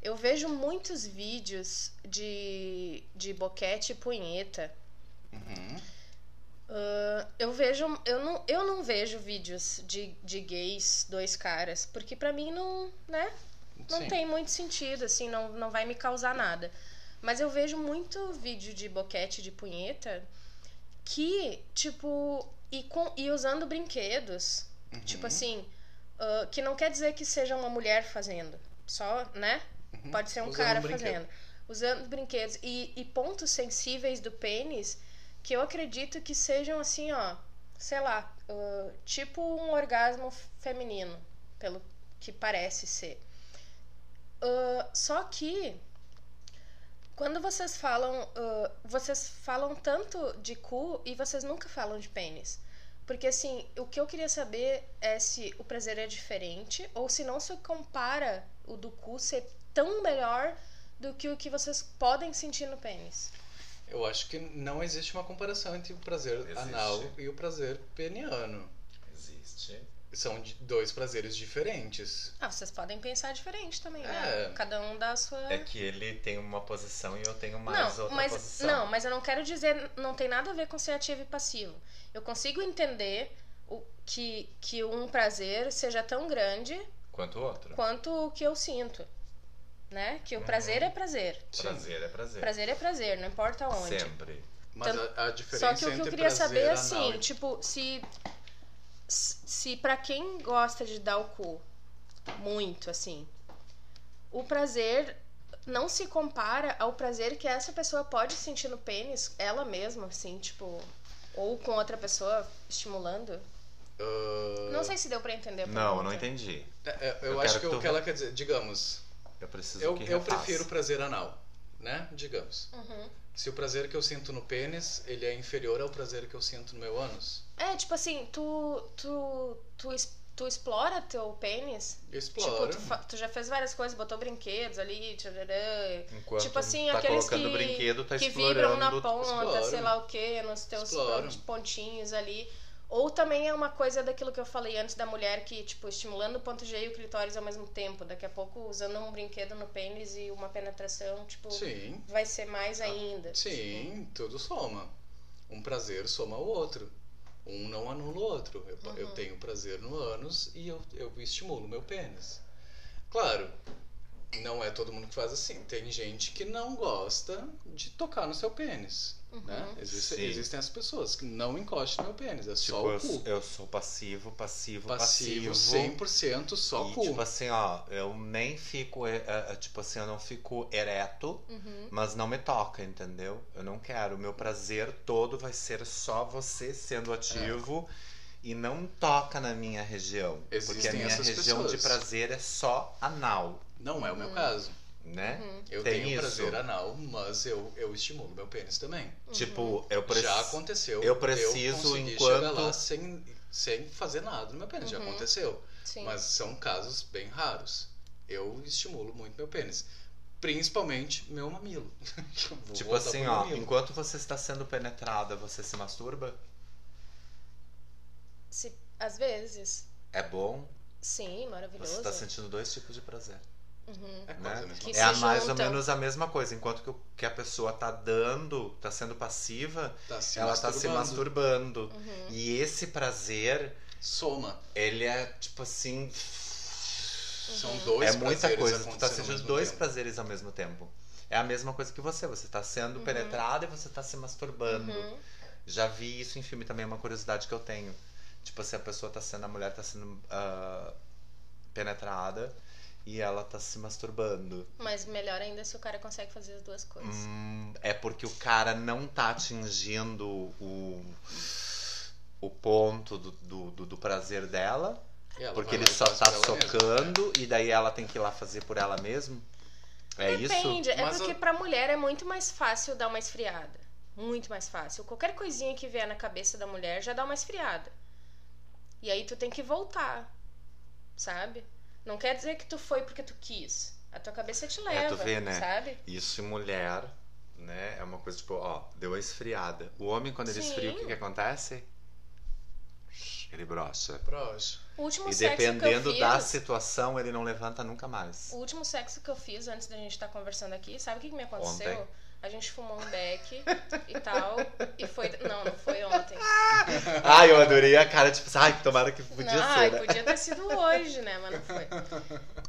Eu vejo muitos vídeos de, de boquete e punheta. Uhum. Ah, eu vejo. Eu não, eu não vejo vídeos de, de gays, dois caras, porque pra mim não. né? Não Sim. tem muito sentido, assim, não, não vai me causar nada. Mas eu vejo muito vídeo de boquete de punheta que, tipo, e, com, e usando brinquedos. Uhum. Tipo assim, ah, que não quer dizer que seja uma mulher fazendo. Só, né? Pode ser um Uhum. Usando cara um fazendo. Usando brinquedos. E, e pontos sensíveis do pênis que eu acredito que sejam assim, ó. Sei lá, ah, tipo um orgasmo feminino, pelo que parece ser. Ah, só que quando vocês falam, ah, vocês falam tanto de cu e vocês nunca falam de pênis. Porque assim, o que eu queria saber é se o prazer é diferente ou se não se compara o do cu ser tão melhor do que o que vocês podem sentir no pênis. Eu acho que não existe uma comparação entre o prazer Existe. anal e o prazer peniano. Existe. São dois prazeres diferentes. Ah, vocês podem pensar diferente também, É. né? Cada um dá a sua. É que ele tem uma posição e eu tenho mais não, outra mas posição. não, mas eu não quero dizer, não tem nada a ver com ser ativo e passivo. Eu consigo entender o que que um prazer seja tão grande Quanto o outro. quanto o que eu sinto, né? Que o Uhum. prazer é prazer. Prazer é prazer. Prazer é prazer, não importa onde. Sempre. Mas Tanto- a, a diferença Só que o que eu queria prazer saber é assim, e- tipo, se se para quem gosta de dar o cu muito assim, o prazer não se compara ao prazer que essa pessoa pode sentir no pênis, ela mesma, assim, tipo, ou com outra pessoa estimulando. Ah, Não sei se deu pra entender. a Não, eu não entendi. é- é- eu, Eu acho quero que, que o tu- que ela quer dizer, digamos, Eu preciso eu, que eu prefiro prazer anal, né? Digamos. Uhum. Se o prazer que eu sinto no pênis, ele é inferior ao prazer que eu sinto no meu ânus, É, tipo assim, tu tu tu, tu explora teu pênis eu exploro. Tipo, tu, tu já fez várias coisas, botou brinquedos ali, tchararã. Enquanto tipo assim, tá aqueles colocando que, brinquedo, tá que explorando. vibram na ponta, exploro. sei lá o que, nos teus Exploro. pontinhos ali. Ou também é uma coisa daquilo que eu falei antes da mulher que, tipo, estimulando o ponto G e o clitóris ao mesmo tempo. Daqui a pouco usando um brinquedo no pênis e uma penetração, tipo, Sim, vai ser mais ainda. sim, tudo soma. Um prazer soma o outro. Um não anula o outro. Eu, Uhum. eu tenho prazer no ânus e eu, eu estimulo meu pênis. Claro, não é todo mundo que faz assim. Tem gente que não gosta de tocar no seu pênis. Né? Uhum. Existe- Sim. existem as pessoas que não encostam no meu pênis, é Tipo, só o eu, cu. eu sou passivo, passivo, Passivo, passivo. 100% só e, cu. tipo assim, ó, eu nem fico, é, é, tipo assim, eu não fico ereto, Uhum. mas não me toca, entendeu? Eu não quero. O meu prazer todo vai ser só você sendo ativo e não toca na minha região. porque a Existem minha essas região de pessoas. prazer é só anal, Não é o meu caso. Né? Uhum. Eu Tem tenho isso. prazer anal, mas eu, eu estimulo meu pênis também. Tipo, eu preciso. Já aconteceu. eu preciso, conseguir enquanto- chegar lá sem, sem fazer nada no meu pênis. Já Uhum. aconteceu. Sim. Mas são casos bem raros. Eu estimulo muito meu pênis. Principalmente meu mamilo. Tipo assim, ó, mamilo. enquanto você está sendo penetrada, você se masturba? Se, às vezes. É bom? Sim, maravilhoso. Você está sentindo dois tipos de prazer. Uhum. É né? a coisa. É mais ou juntam. menos a mesma coisa. Enquanto que, o- que a pessoa tá dando, tá sendo passiva, Tá se ela tá se masturbando. Uhum. E esse prazer, Soma. ele é tipo assim. São dois é muita prazeres coisa. Tu tá sentindo dois tempo. prazeres ao mesmo tempo. É a mesma coisa que você. Você tá sendo penetrado e você tá se masturbando. Uhum. Já vi isso em filme também, é uma curiosidade que eu tenho. Tipo, se a pessoa tá sendo, a mulher tá sendo ah, penetrada e ela tá se masturbando. Mas melhor ainda se o cara consegue fazer as duas coisas. Hum, é porque o cara não tá atingindo o, o ponto do, do, do- do prazer dela, ela porque ele só tá mesma. socando e daí ela tem que ir lá fazer por ela mesma. É Depende, isso? é Mas porque eu- pra mulher é muito mais fácil dar uma esfriada. Muito mais fácil. Qualquer coisinha que vier na cabeça da mulher já dá uma esfriada. E aí tu tem que voltar. Sabe? Não quer dizer que tu foi porque tu quis. A tua cabeça te leva, É, tu vê, né? sabe? Isso em mulher, né? É uma coisa tipo, ó, deu a esfriada. O homem, quando ele Sim. esfria, o que, que acontece? Ele brocha. Próximo. O último E sexo que eu dependendo fiz, da situação, ele não levanta nunca mais. o último sexo que eu fiz antes da gente estar conversando aqui, sabe o que, que me aconteceu? Ontem. A gente fumou um beck e tal. E foi. Não, não foi ontem. Ai, eu adorei a cara, tipo, ai, tomara que podia não, ser, ai, né? podia ter sido hoje, né? Mas não foi.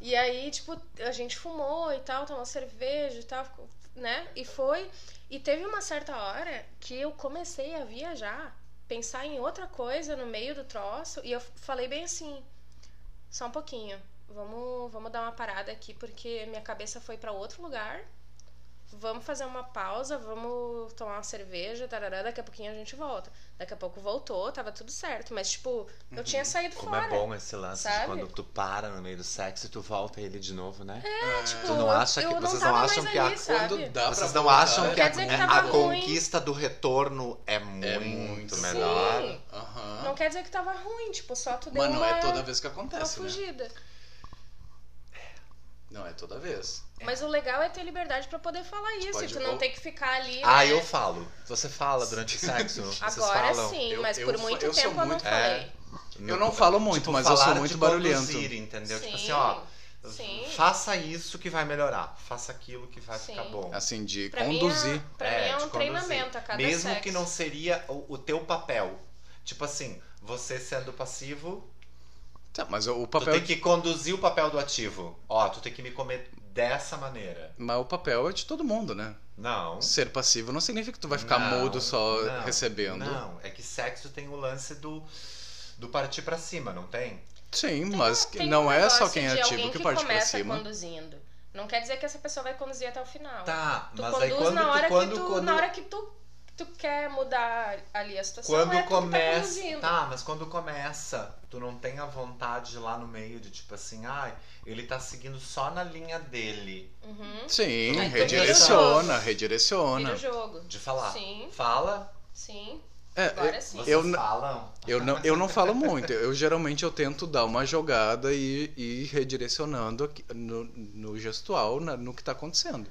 E aí, tipo, a gente fumou e tal, tomou cerveja e tal, né? E foi. E teve uma certa hora que eu comecei a viajar, pensar em outra coisa no meio do troço, e eu falei bem assim: só um pouquinho, vamos, vamos dar uma parada aqui, porque minha cabeça foi pra outro lugar. Vamos fazer uma pausa, vamos tomar uma cerveja, tarará, daqui a pouquinho a gente volta. Daqui a pouco voltou, tava tudo certo. Mas, tipo, eu tinha saído Como fora. é bom esse lance de sabe? quando tu para no meio do sexo e tu volta ele de novo, né? É, tipo, Tu não acha eu que- não vocês tava não mais acham que ali, a- sabe? Quando dá Vocês não voltar, acham que a, que a conquista do retorno é muito, muito melhor? Sim. Aham. Não quer dizer que tava ruim, tipo, só tu deu Mas não uma, é toda vez que uma acontece, né? Não é toda vez. Mas o legal é ter liberdade pra poder falar isso. pode- e tu não ou- tem que ficar ali. Ah, né? eu falo. Você fala durante o sexo? Vocês Agora falam? sim, Eu- mas eu por fa- muito eu tempo eu não muito- falei. Eu não falo muito, Tipo, mas eu sou muito barulhento. conduzir, entendeu? Tipo Sim, assim, ó. sim. Faça isso que vai melhorar. Faça aquilo que vai Sim. ficar bom. Assim, de Pra conduzir. mim, é, pra mim é de um conduzir. treinamento a cada Mesmo sexo. que não seria o, o teu papel. Tipo assim, você sendo passivo, Tá, mas o tu papel. tem que conduzir o papel do ativo. Ó, tu tem que me comer dessa maneira. Mas o papel é de todo mundo, né? Não. Ser passivo não significa que tu vai ficar Não, mudo só não, recebendo. Não, é que sexo tem o lance do, do partir pra cima, não tem? Sim, Tem mas tem não um é só quem é ativo que, que parte pra começa cima. conduzindo. Não quer dizer que essa pessoa vai conduzir até o final. Tá, Tu mas conduz aí quando na tu, hora quando, que tu, quando, na hora que tu, tu quer mudar ali a situação, quando é tu que tá começa. conduzindo. Tá, mas quando começa, tu não tem a vontade lá no meio de tipo assim, ai, ele tá seguindo só na linha dele. Uhum. Sim, tu redireciona, vira redireciona. Vira o jogo. De falar. Sim. Fala. Sim. É, Agora sim. Eu falam. Eu não, eu não falo muito. Eu geralmente eu tento dar uma jogada e e ir redirecionando aqui no, no gestual, na- no que tá acontecendo.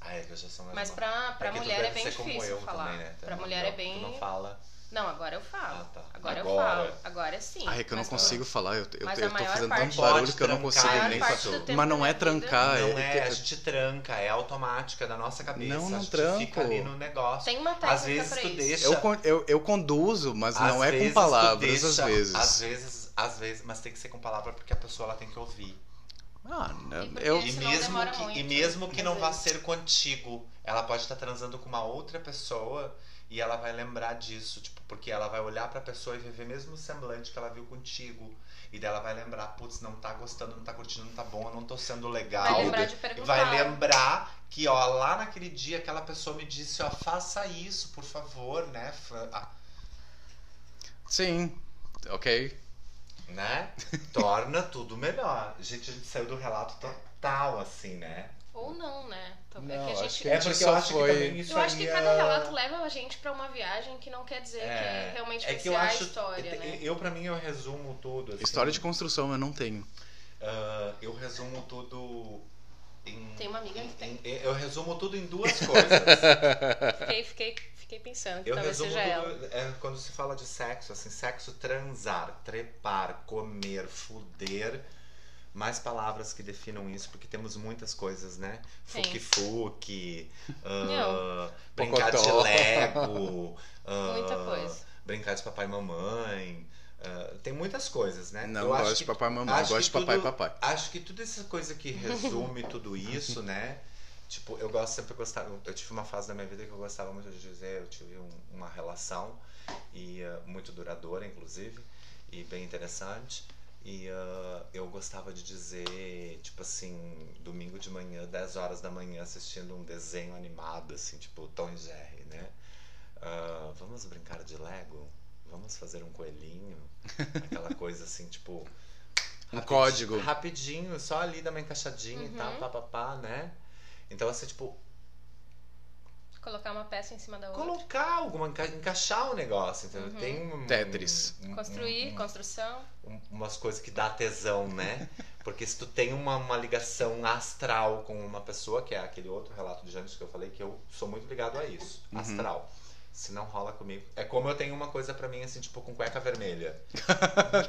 Ah, é que eu já sou mais Mas uma- pra, pra É mulher é bem difícil falar. também, né? Pra não- mulher não- é bem. Tu não fala. Não, agora eu falo. Ah, tá. Agora, eu Agora. falo. Agora sim. Ah, é que eu não consigo falar. Eu, eu, eu tô fazendo tanto barulho que eu não consigo nem falar. Mas não é trancar, Não é, é, que- a gente tranca, é automática é da nossa cabeça. Não, não a gente tranco. fica ali no negócio. Tem uma técnica Às vezes pra tu isso. deixa. eu, eu, eu conduzo, mas às não é com palavras deixa- às vezes. Às vezes, às vezes, mas tem que ser com palavra porque a pessoa ela tem que ouvir. Ah, né, E eu, E mesmo que, muito, e mesmo que às não vá ser contigo, ela pode estar transando com uma outra pessoa e ela vai lembrar disso, tipo, porque ela vai olhar pra pessoa e vai ver mesmo o semblante que ela viu contigo. E daí ela vai lembrar, putz, não tá gostando, não tá curtindo, não tá bom, eu não tô sendo legal. Vai lembrar de E perguntar. vai lembrar que, ó, lá naquele dia aquela pessoa me disse, ó, faça isso, por favor, né? Ah, sim, ok. né? Torna tudo melhor. Gente, a gente saiu do relato total, assim, né? Ou não, né? Então, Não, é que a acho gente. que a gente só foi- isso Eu acho que cada é- relato leva a gente pra uma viagem que não quer dizer que realmente vai é que ser eu a acho, história, né? Eu, pra mim, eu resumo tudo. assim, História de construção eu não tenho. ah, eu resumo tudo em. Tem uma amiga que tem. em- eu resumo tudo em duas coisas. Fiquei, fiquei, fiquei pensando que eu talvez resumo seja ela. tudo. É, quando se fala de sexo, assim, sexo transar, trepar, comer, fuder. Mais palavras que definam isso, porque temos muitas coisas, né? Ah, Não. brincar de. Lego, ah, Muita coisa. brincar de papai e mamãe. ah, tem muitas coisas, né? Não Eu acho gosto de que- papai e mamãe, acho gosto de papai e papai. Acho que tudo essa coisa que resume tudo isso, né? Tipo, eu gosto sempre gostar. Eu tive uma fase da minha vida que eu gostava muito de dizer, eu tive um- uma relação e ah, muito duradoura, inclusive, e bem interessante. E ah, eu gostava de dizer, tipo assim, domingo de manhã, 10 horas da manhã, assistindo um desenho animado, assim, tipo Tom e Jerry, né? Ah, vamos brincar de Lego? Vamos fazer um coelhinho? Aquela coisa assim, tipo. Um código. Rapidinho, só ali dar uma encaixadinha e tal, Uhum. papapá, né? Então, assim, tipo, Colocar uma peça em cima da outra. colocar alguma, enca- encaixar o negócio, entendeu? Uhum. Tem um, Tetris. um- Construir, um- construção. um- umas coisas que dá tesão, né? Porque se tu tem uma, uma ligação astral com uma pessoa, que é aquele outro relato de James que eu falei, que eu sou muito ligado a isso, Uhum. astral. Se não rola comigo. É como eu tenho uma coisa pra mim, assim, tipo, com cueca vermelha.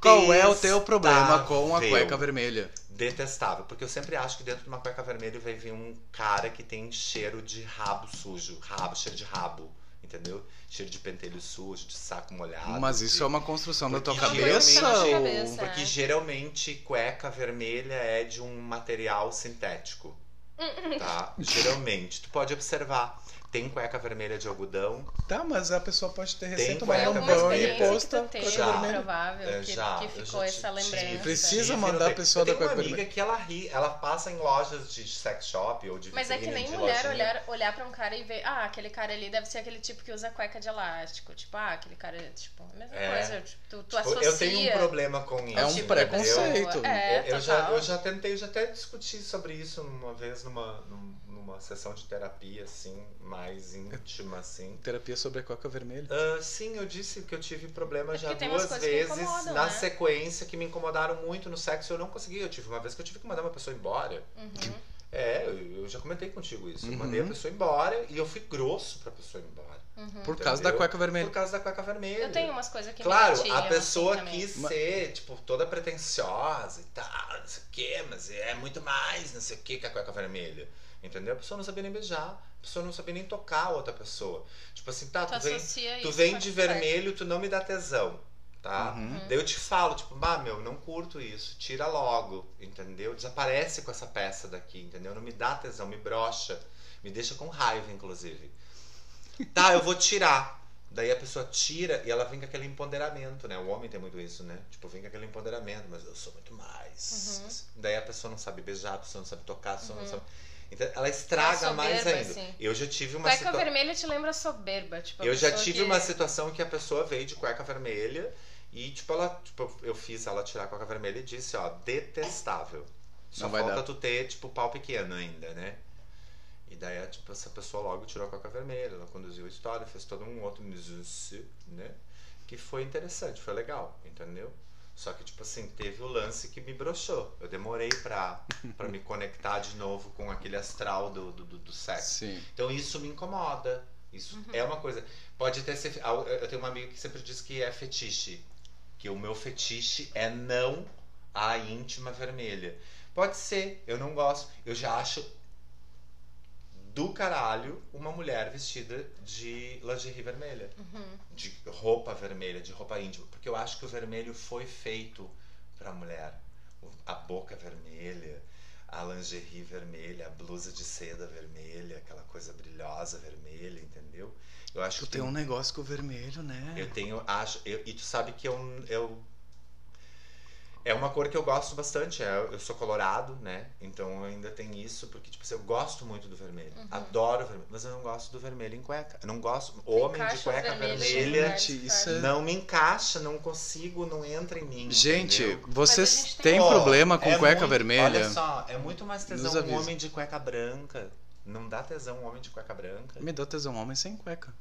Qual é o teu problema com a cueca vermelha? Detestável, porque eu sempre acho que dentro de uma cueca vermelha vai vir um cara que tem cheiro de rabo sujo, rabo, cheiro de rabo, entendeu? Cheiro de pentelho sujo, de saco molhado. Mas isso de- é uma construção da tua cabeça? geralmente- ou- Cabeça. Porque geralmente cueca vermelha é de um material sintético. Tá? Geralmente. Tu pode observar. Tem cueca vermelha de algodão. Tá, mas a pessoa pode ter Tem recém cueca tomado um vermelha. banho e posta cueca Já. vermelha. provável, É, que, já, que eu ficou já essa tive- lembrança. Precisa Tive, mandar eu a pessoa eu da tenho cueca uma amiga vermelha. que ela ri, ela passa em lojas de sex shop ou de Mas é que nem mulher lojinha. olhar, olhar pra um cara e ver, ah, aquele cara ali deve ser aquele tipo que usa cueca de elástico. Tipo, ah, aquele cara, tipo, a mesma É. coisa. Tipo, tu, tu Tipo, associa. eu tenho um problema com isso. É um tipo preconceito. pessoa. É, eu, já, eu já tentei, já até discuti sobre isso uma vez numa, num- numa sessão de terapia, assim, mais íntima, assim. Terapia sobre a cueca vermelha. Ah, sim, eu disse que eu tive problema É já duas vezes na né? sequência que me incomodaram muito no sexo. Eu não consegui. Eu tive uma vez que eu tive que mandar uma pessoa embora. Uhum. É, eu, eu já comentei contigo isso. Eu Uhum. mandei a pessoa embora e eu fui grosso pra pessoa ir embora. Por causa da cueca vermelha. Por causa da cueca vermelha. Eu tenho umas coisas que Claro, me a pessoa assim, também. quis Ma- ser, tipo, toda pretensiosa e tal, não sei o quê, mas é muito mais, não sei o quê, que a cueca vermelha. Entendeu? A pessoa não sabia nem beijar, a pessoa não sabia nem tocar a outra pessoa. Tipo assim, tá, Tu tu, vem, tu vem de vermelho, tu não me dá tesão, tá? Uhum. Daí eu te falo, tipo, bah, meu, não curto isso, tira logo, entendeu? Desaparece com essa peça daqui, entendeu? Não me dá tesão, me brocha, me deixa com raiva, inclusive. Tá, eu vou tirar. Daí a pessoa tira e ela vem com aquele empoderamento, né? O homem tem muito isso, né? Tipo, vem com aquele empoderamento, mas eu sou muito mais. Uhum. Daí a pessoa não sabe beijar, a pessoa não sabe tocar, a pessoa não sabe. Então ela estraga É mais soberba, ainda. assim. Eu já tive uma Cueca situação. vermelha te lembra soberba, tipo, a Eu já pessoa tive que- uma situação que a pessoa veio de cueca vermelha e, tipo, ela, tipo, eu fiz ela tirar a cueca vermelha e disse, ó, detestável. Só Não vai falta tu ter, tipo, pau pequeno ainda, né? E daí, tipo, essa pessoa logo tirou a cueca vermelha, ela conduziu a história, fez todo um outro né? Que foi interessante, foi legal, entendeu? Só que, tipo assim, teve o lance que me broxou. Eu demorei pra, pra me conectar de novo com aquele astral do, do, do, do sexo. Sim. Então isso me incomoda. Isso Uhum. é uma coisa. Pode até ser. Eu tenho uma amiga que sempre diz que é fetiche. Que o meu fetiche é não a íntima vermelha. Pode ser, eu não gosto. Eu já acho do caralho uma mulher vestida de lingerie vermelha. Uhum. De roupa vermelha, de roupa íntima. Porque eu acho que o vermelho foi feito pra mulher. A boca vermelha, a lingerie vermelha, a blusa de seda vermelha, aquela coisa brilhosa vermelha, entendeu? Eu acho Tu que tem um negócio com o vermelho, né? eu tenho, acho, eu- e tu sabe que eu, eu é uma cor que eu gosto bastante. é- eu sou colorado, né? Então ainda tem isso, porque tipo, assim, eu gosto muito do vermelho. Uhum. Adoro o vermelho, mas eu não gosto do vermelho em cueca. Eu não gosto. Homem de cueca vermelho vermelha isso é- não me encaixa, não consigo, não entra em mim. Gente, entendeu? vocês tem- têm Ó, problema com é cueca muito- vermelha? Olha só, é muito mais tesão um homem de cueca branca. Não dá tesão um homem de cueca branca. Me dá tesão homem sem cueca.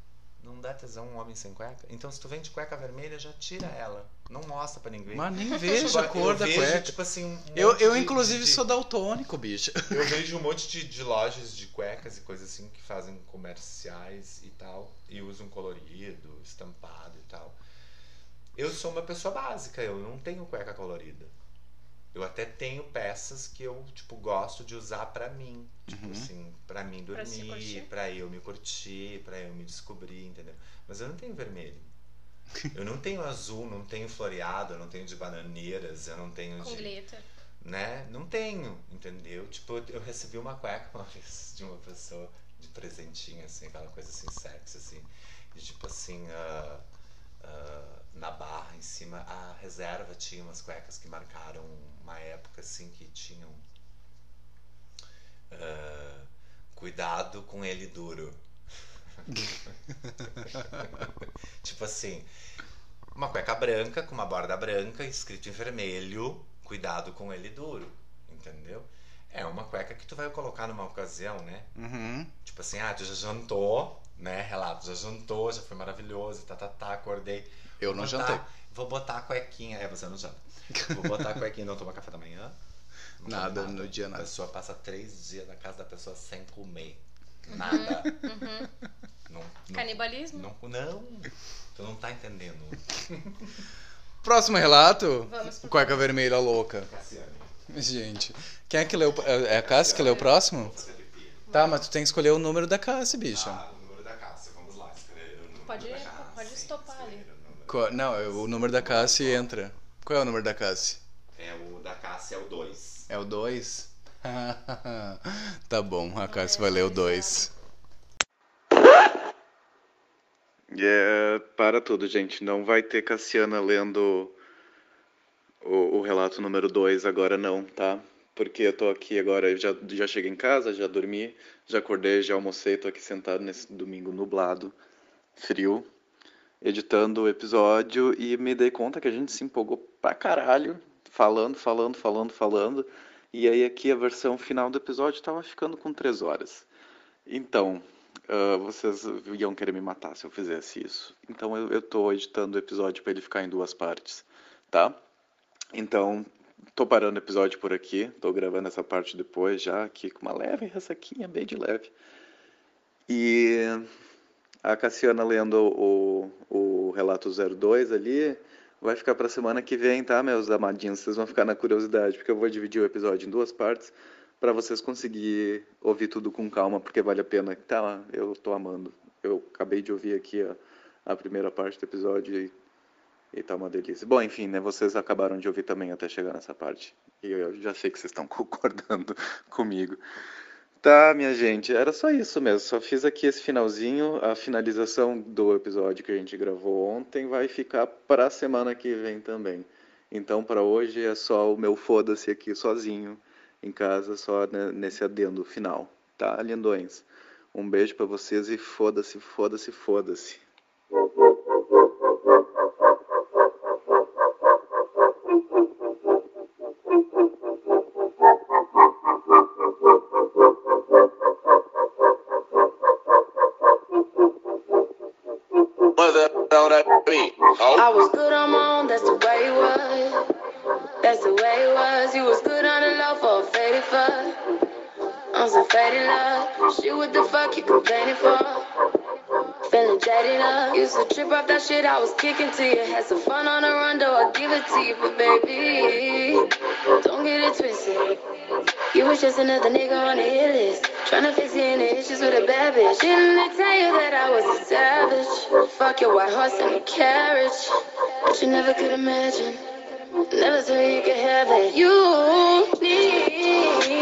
Não dá tesão um homem sem cueca? Então, se tu vem de cueca vermelha, já tira ela. Não mostra pra ninguém. Mas nem vejo a Eu cor da vejo, cueca. Tipo assim, um Eu, eu de- inclusive, de- sou daltônico, bicho. Eu vejo um monte de, de lojas de cuecas e coisas assim que fazem comerciais e tal. E usam colorido, estampado e tal. Eu sou uma pessoa básica, eu não tenho cueca colorida. Eu até tenho peças que eu, tipo, gosto de usar pra mim. Tipo Uhum. assim, pra mim dormir, pra eu me curtir, pra eu me descobrir, entendeu? Mas eu não tenho vermelho. Eu não tenho azul, não tenho floreado, eu não tenho de bananeiras, eu não tenho Com de glitter. né? Não tenho, entendeu? Tipo, eu recebi uma cueca uma vez de uma pessoa de presentinho, assim, aquela coisa assim, sexy, assim. E tipo assim, ah, ah, na barra em cima, a reserva tinha umas cuecas que marcaram uma época, assim, que tinham. ah, cuidado com ele duro. tipo assim, uma cueca branca com uma borda branca, escrito em vermelho, cuidado com ele duro, entendeu? É uma cueca que tu vai colocar numa ocasião, né? Uhum. Tipo assim, ah, tu já jantou, né? Relato, já jantou, já foi maravilhoso, tá, tá, tá, acordei. Eu não botar- jantei. Vou botar a cuequinha. É, você não janta. Vou botar a cuequinha e não tomar café da manhã. Come Nada, no dia A nada. pessoa passa três dias na casa da pessoa sem comer. Nada. Não, não, Canibalismo? não, não. Tu não tá entendendo. Próximo relato. Vamos pro Cueca vermelha louca. Cassiane. Gente, quem é que leu? É é a Cássia que leu o próximo? Tá, mas tu tem que escolher o número da Cássia, bicha. Ah, o número da Cássia. Vamos lá, escrever o número Pode- da Cássia. pode estopar ali. Escrever o número. Qual- Não, é o número da Cássia entra. Qual é o número da Cássia? É, o da Cássia é o 2. É o 2? tá bom, a Cássia vai ler o 2. É, para tudo, gente. Não vai ter Cassiana lendo o, o relato número 2 agora não, tá? Porque eu tô aqui agora, eu já, já cheguei em casa, já dormi, já acordei, já almocei, tô aqui sentado nesse domingo nublado, frio, editando o episódio e me dei conta que a gente se empolgou pra caralho, falando, falando, falando, falando. E aí aqui a versão final do episódio tava ficando com três horas. Então, ah, vocês iam querer me matar se eu fizesse isso. Então eu, tô editando o episódio para ele ficar em duas partes, tá? Então, tô parando o episódio por aqui, tô gravando essa parte depois já aqui com uma leve ressaquinha, bem de leve. E a Cassiana lendo o, o relato 02 ali vai ficar pra semana que vem, tá, meus amadinhos? Vocês vão ficar na curiosidade, porque eu vou dividir o episódio em duas partes para vocês conseguirem ouvir tudo com calma, porque vale a pena. Tá, eu tô amando. Eu acabei de ouvir aqui a, a primeira parte do episódio e, e tá uma delícia. Bom, enfim, né? Vocês acabaram de ouvir também até chegar nessa parte. E eu já sei que vocês estão concordando comigo. Tá, minha gente, era só isso mesmo. Só fiz aqui esse finalzinho. A finalização do episódio que a gente gravou ontem vai ficar para a semana que vem também. Então, para hoje é só o meu foda-se aqui sozinho em casa, só nesse adendo final, tá, lindões? Um beijo para vocês e foda-se, foda-se, foda-se. I was good on my own, that's the way it was. That's the way it was. You was good on the low for a faded fuck. On some faded love. Shit, what the fuck you complaining for? Feeling jaded up. Used to trip off that shit I was kicking to you. Had some fun on the run, though I give it to you. But baby, don't get it twisted. You was just another nigga on the hit list. Trying to fix any issues with a bad bitch. Didn't they tell you that I was a savage? Fuck your white horse and a carriage. But you never could imagine. Never thought you could have it. You need.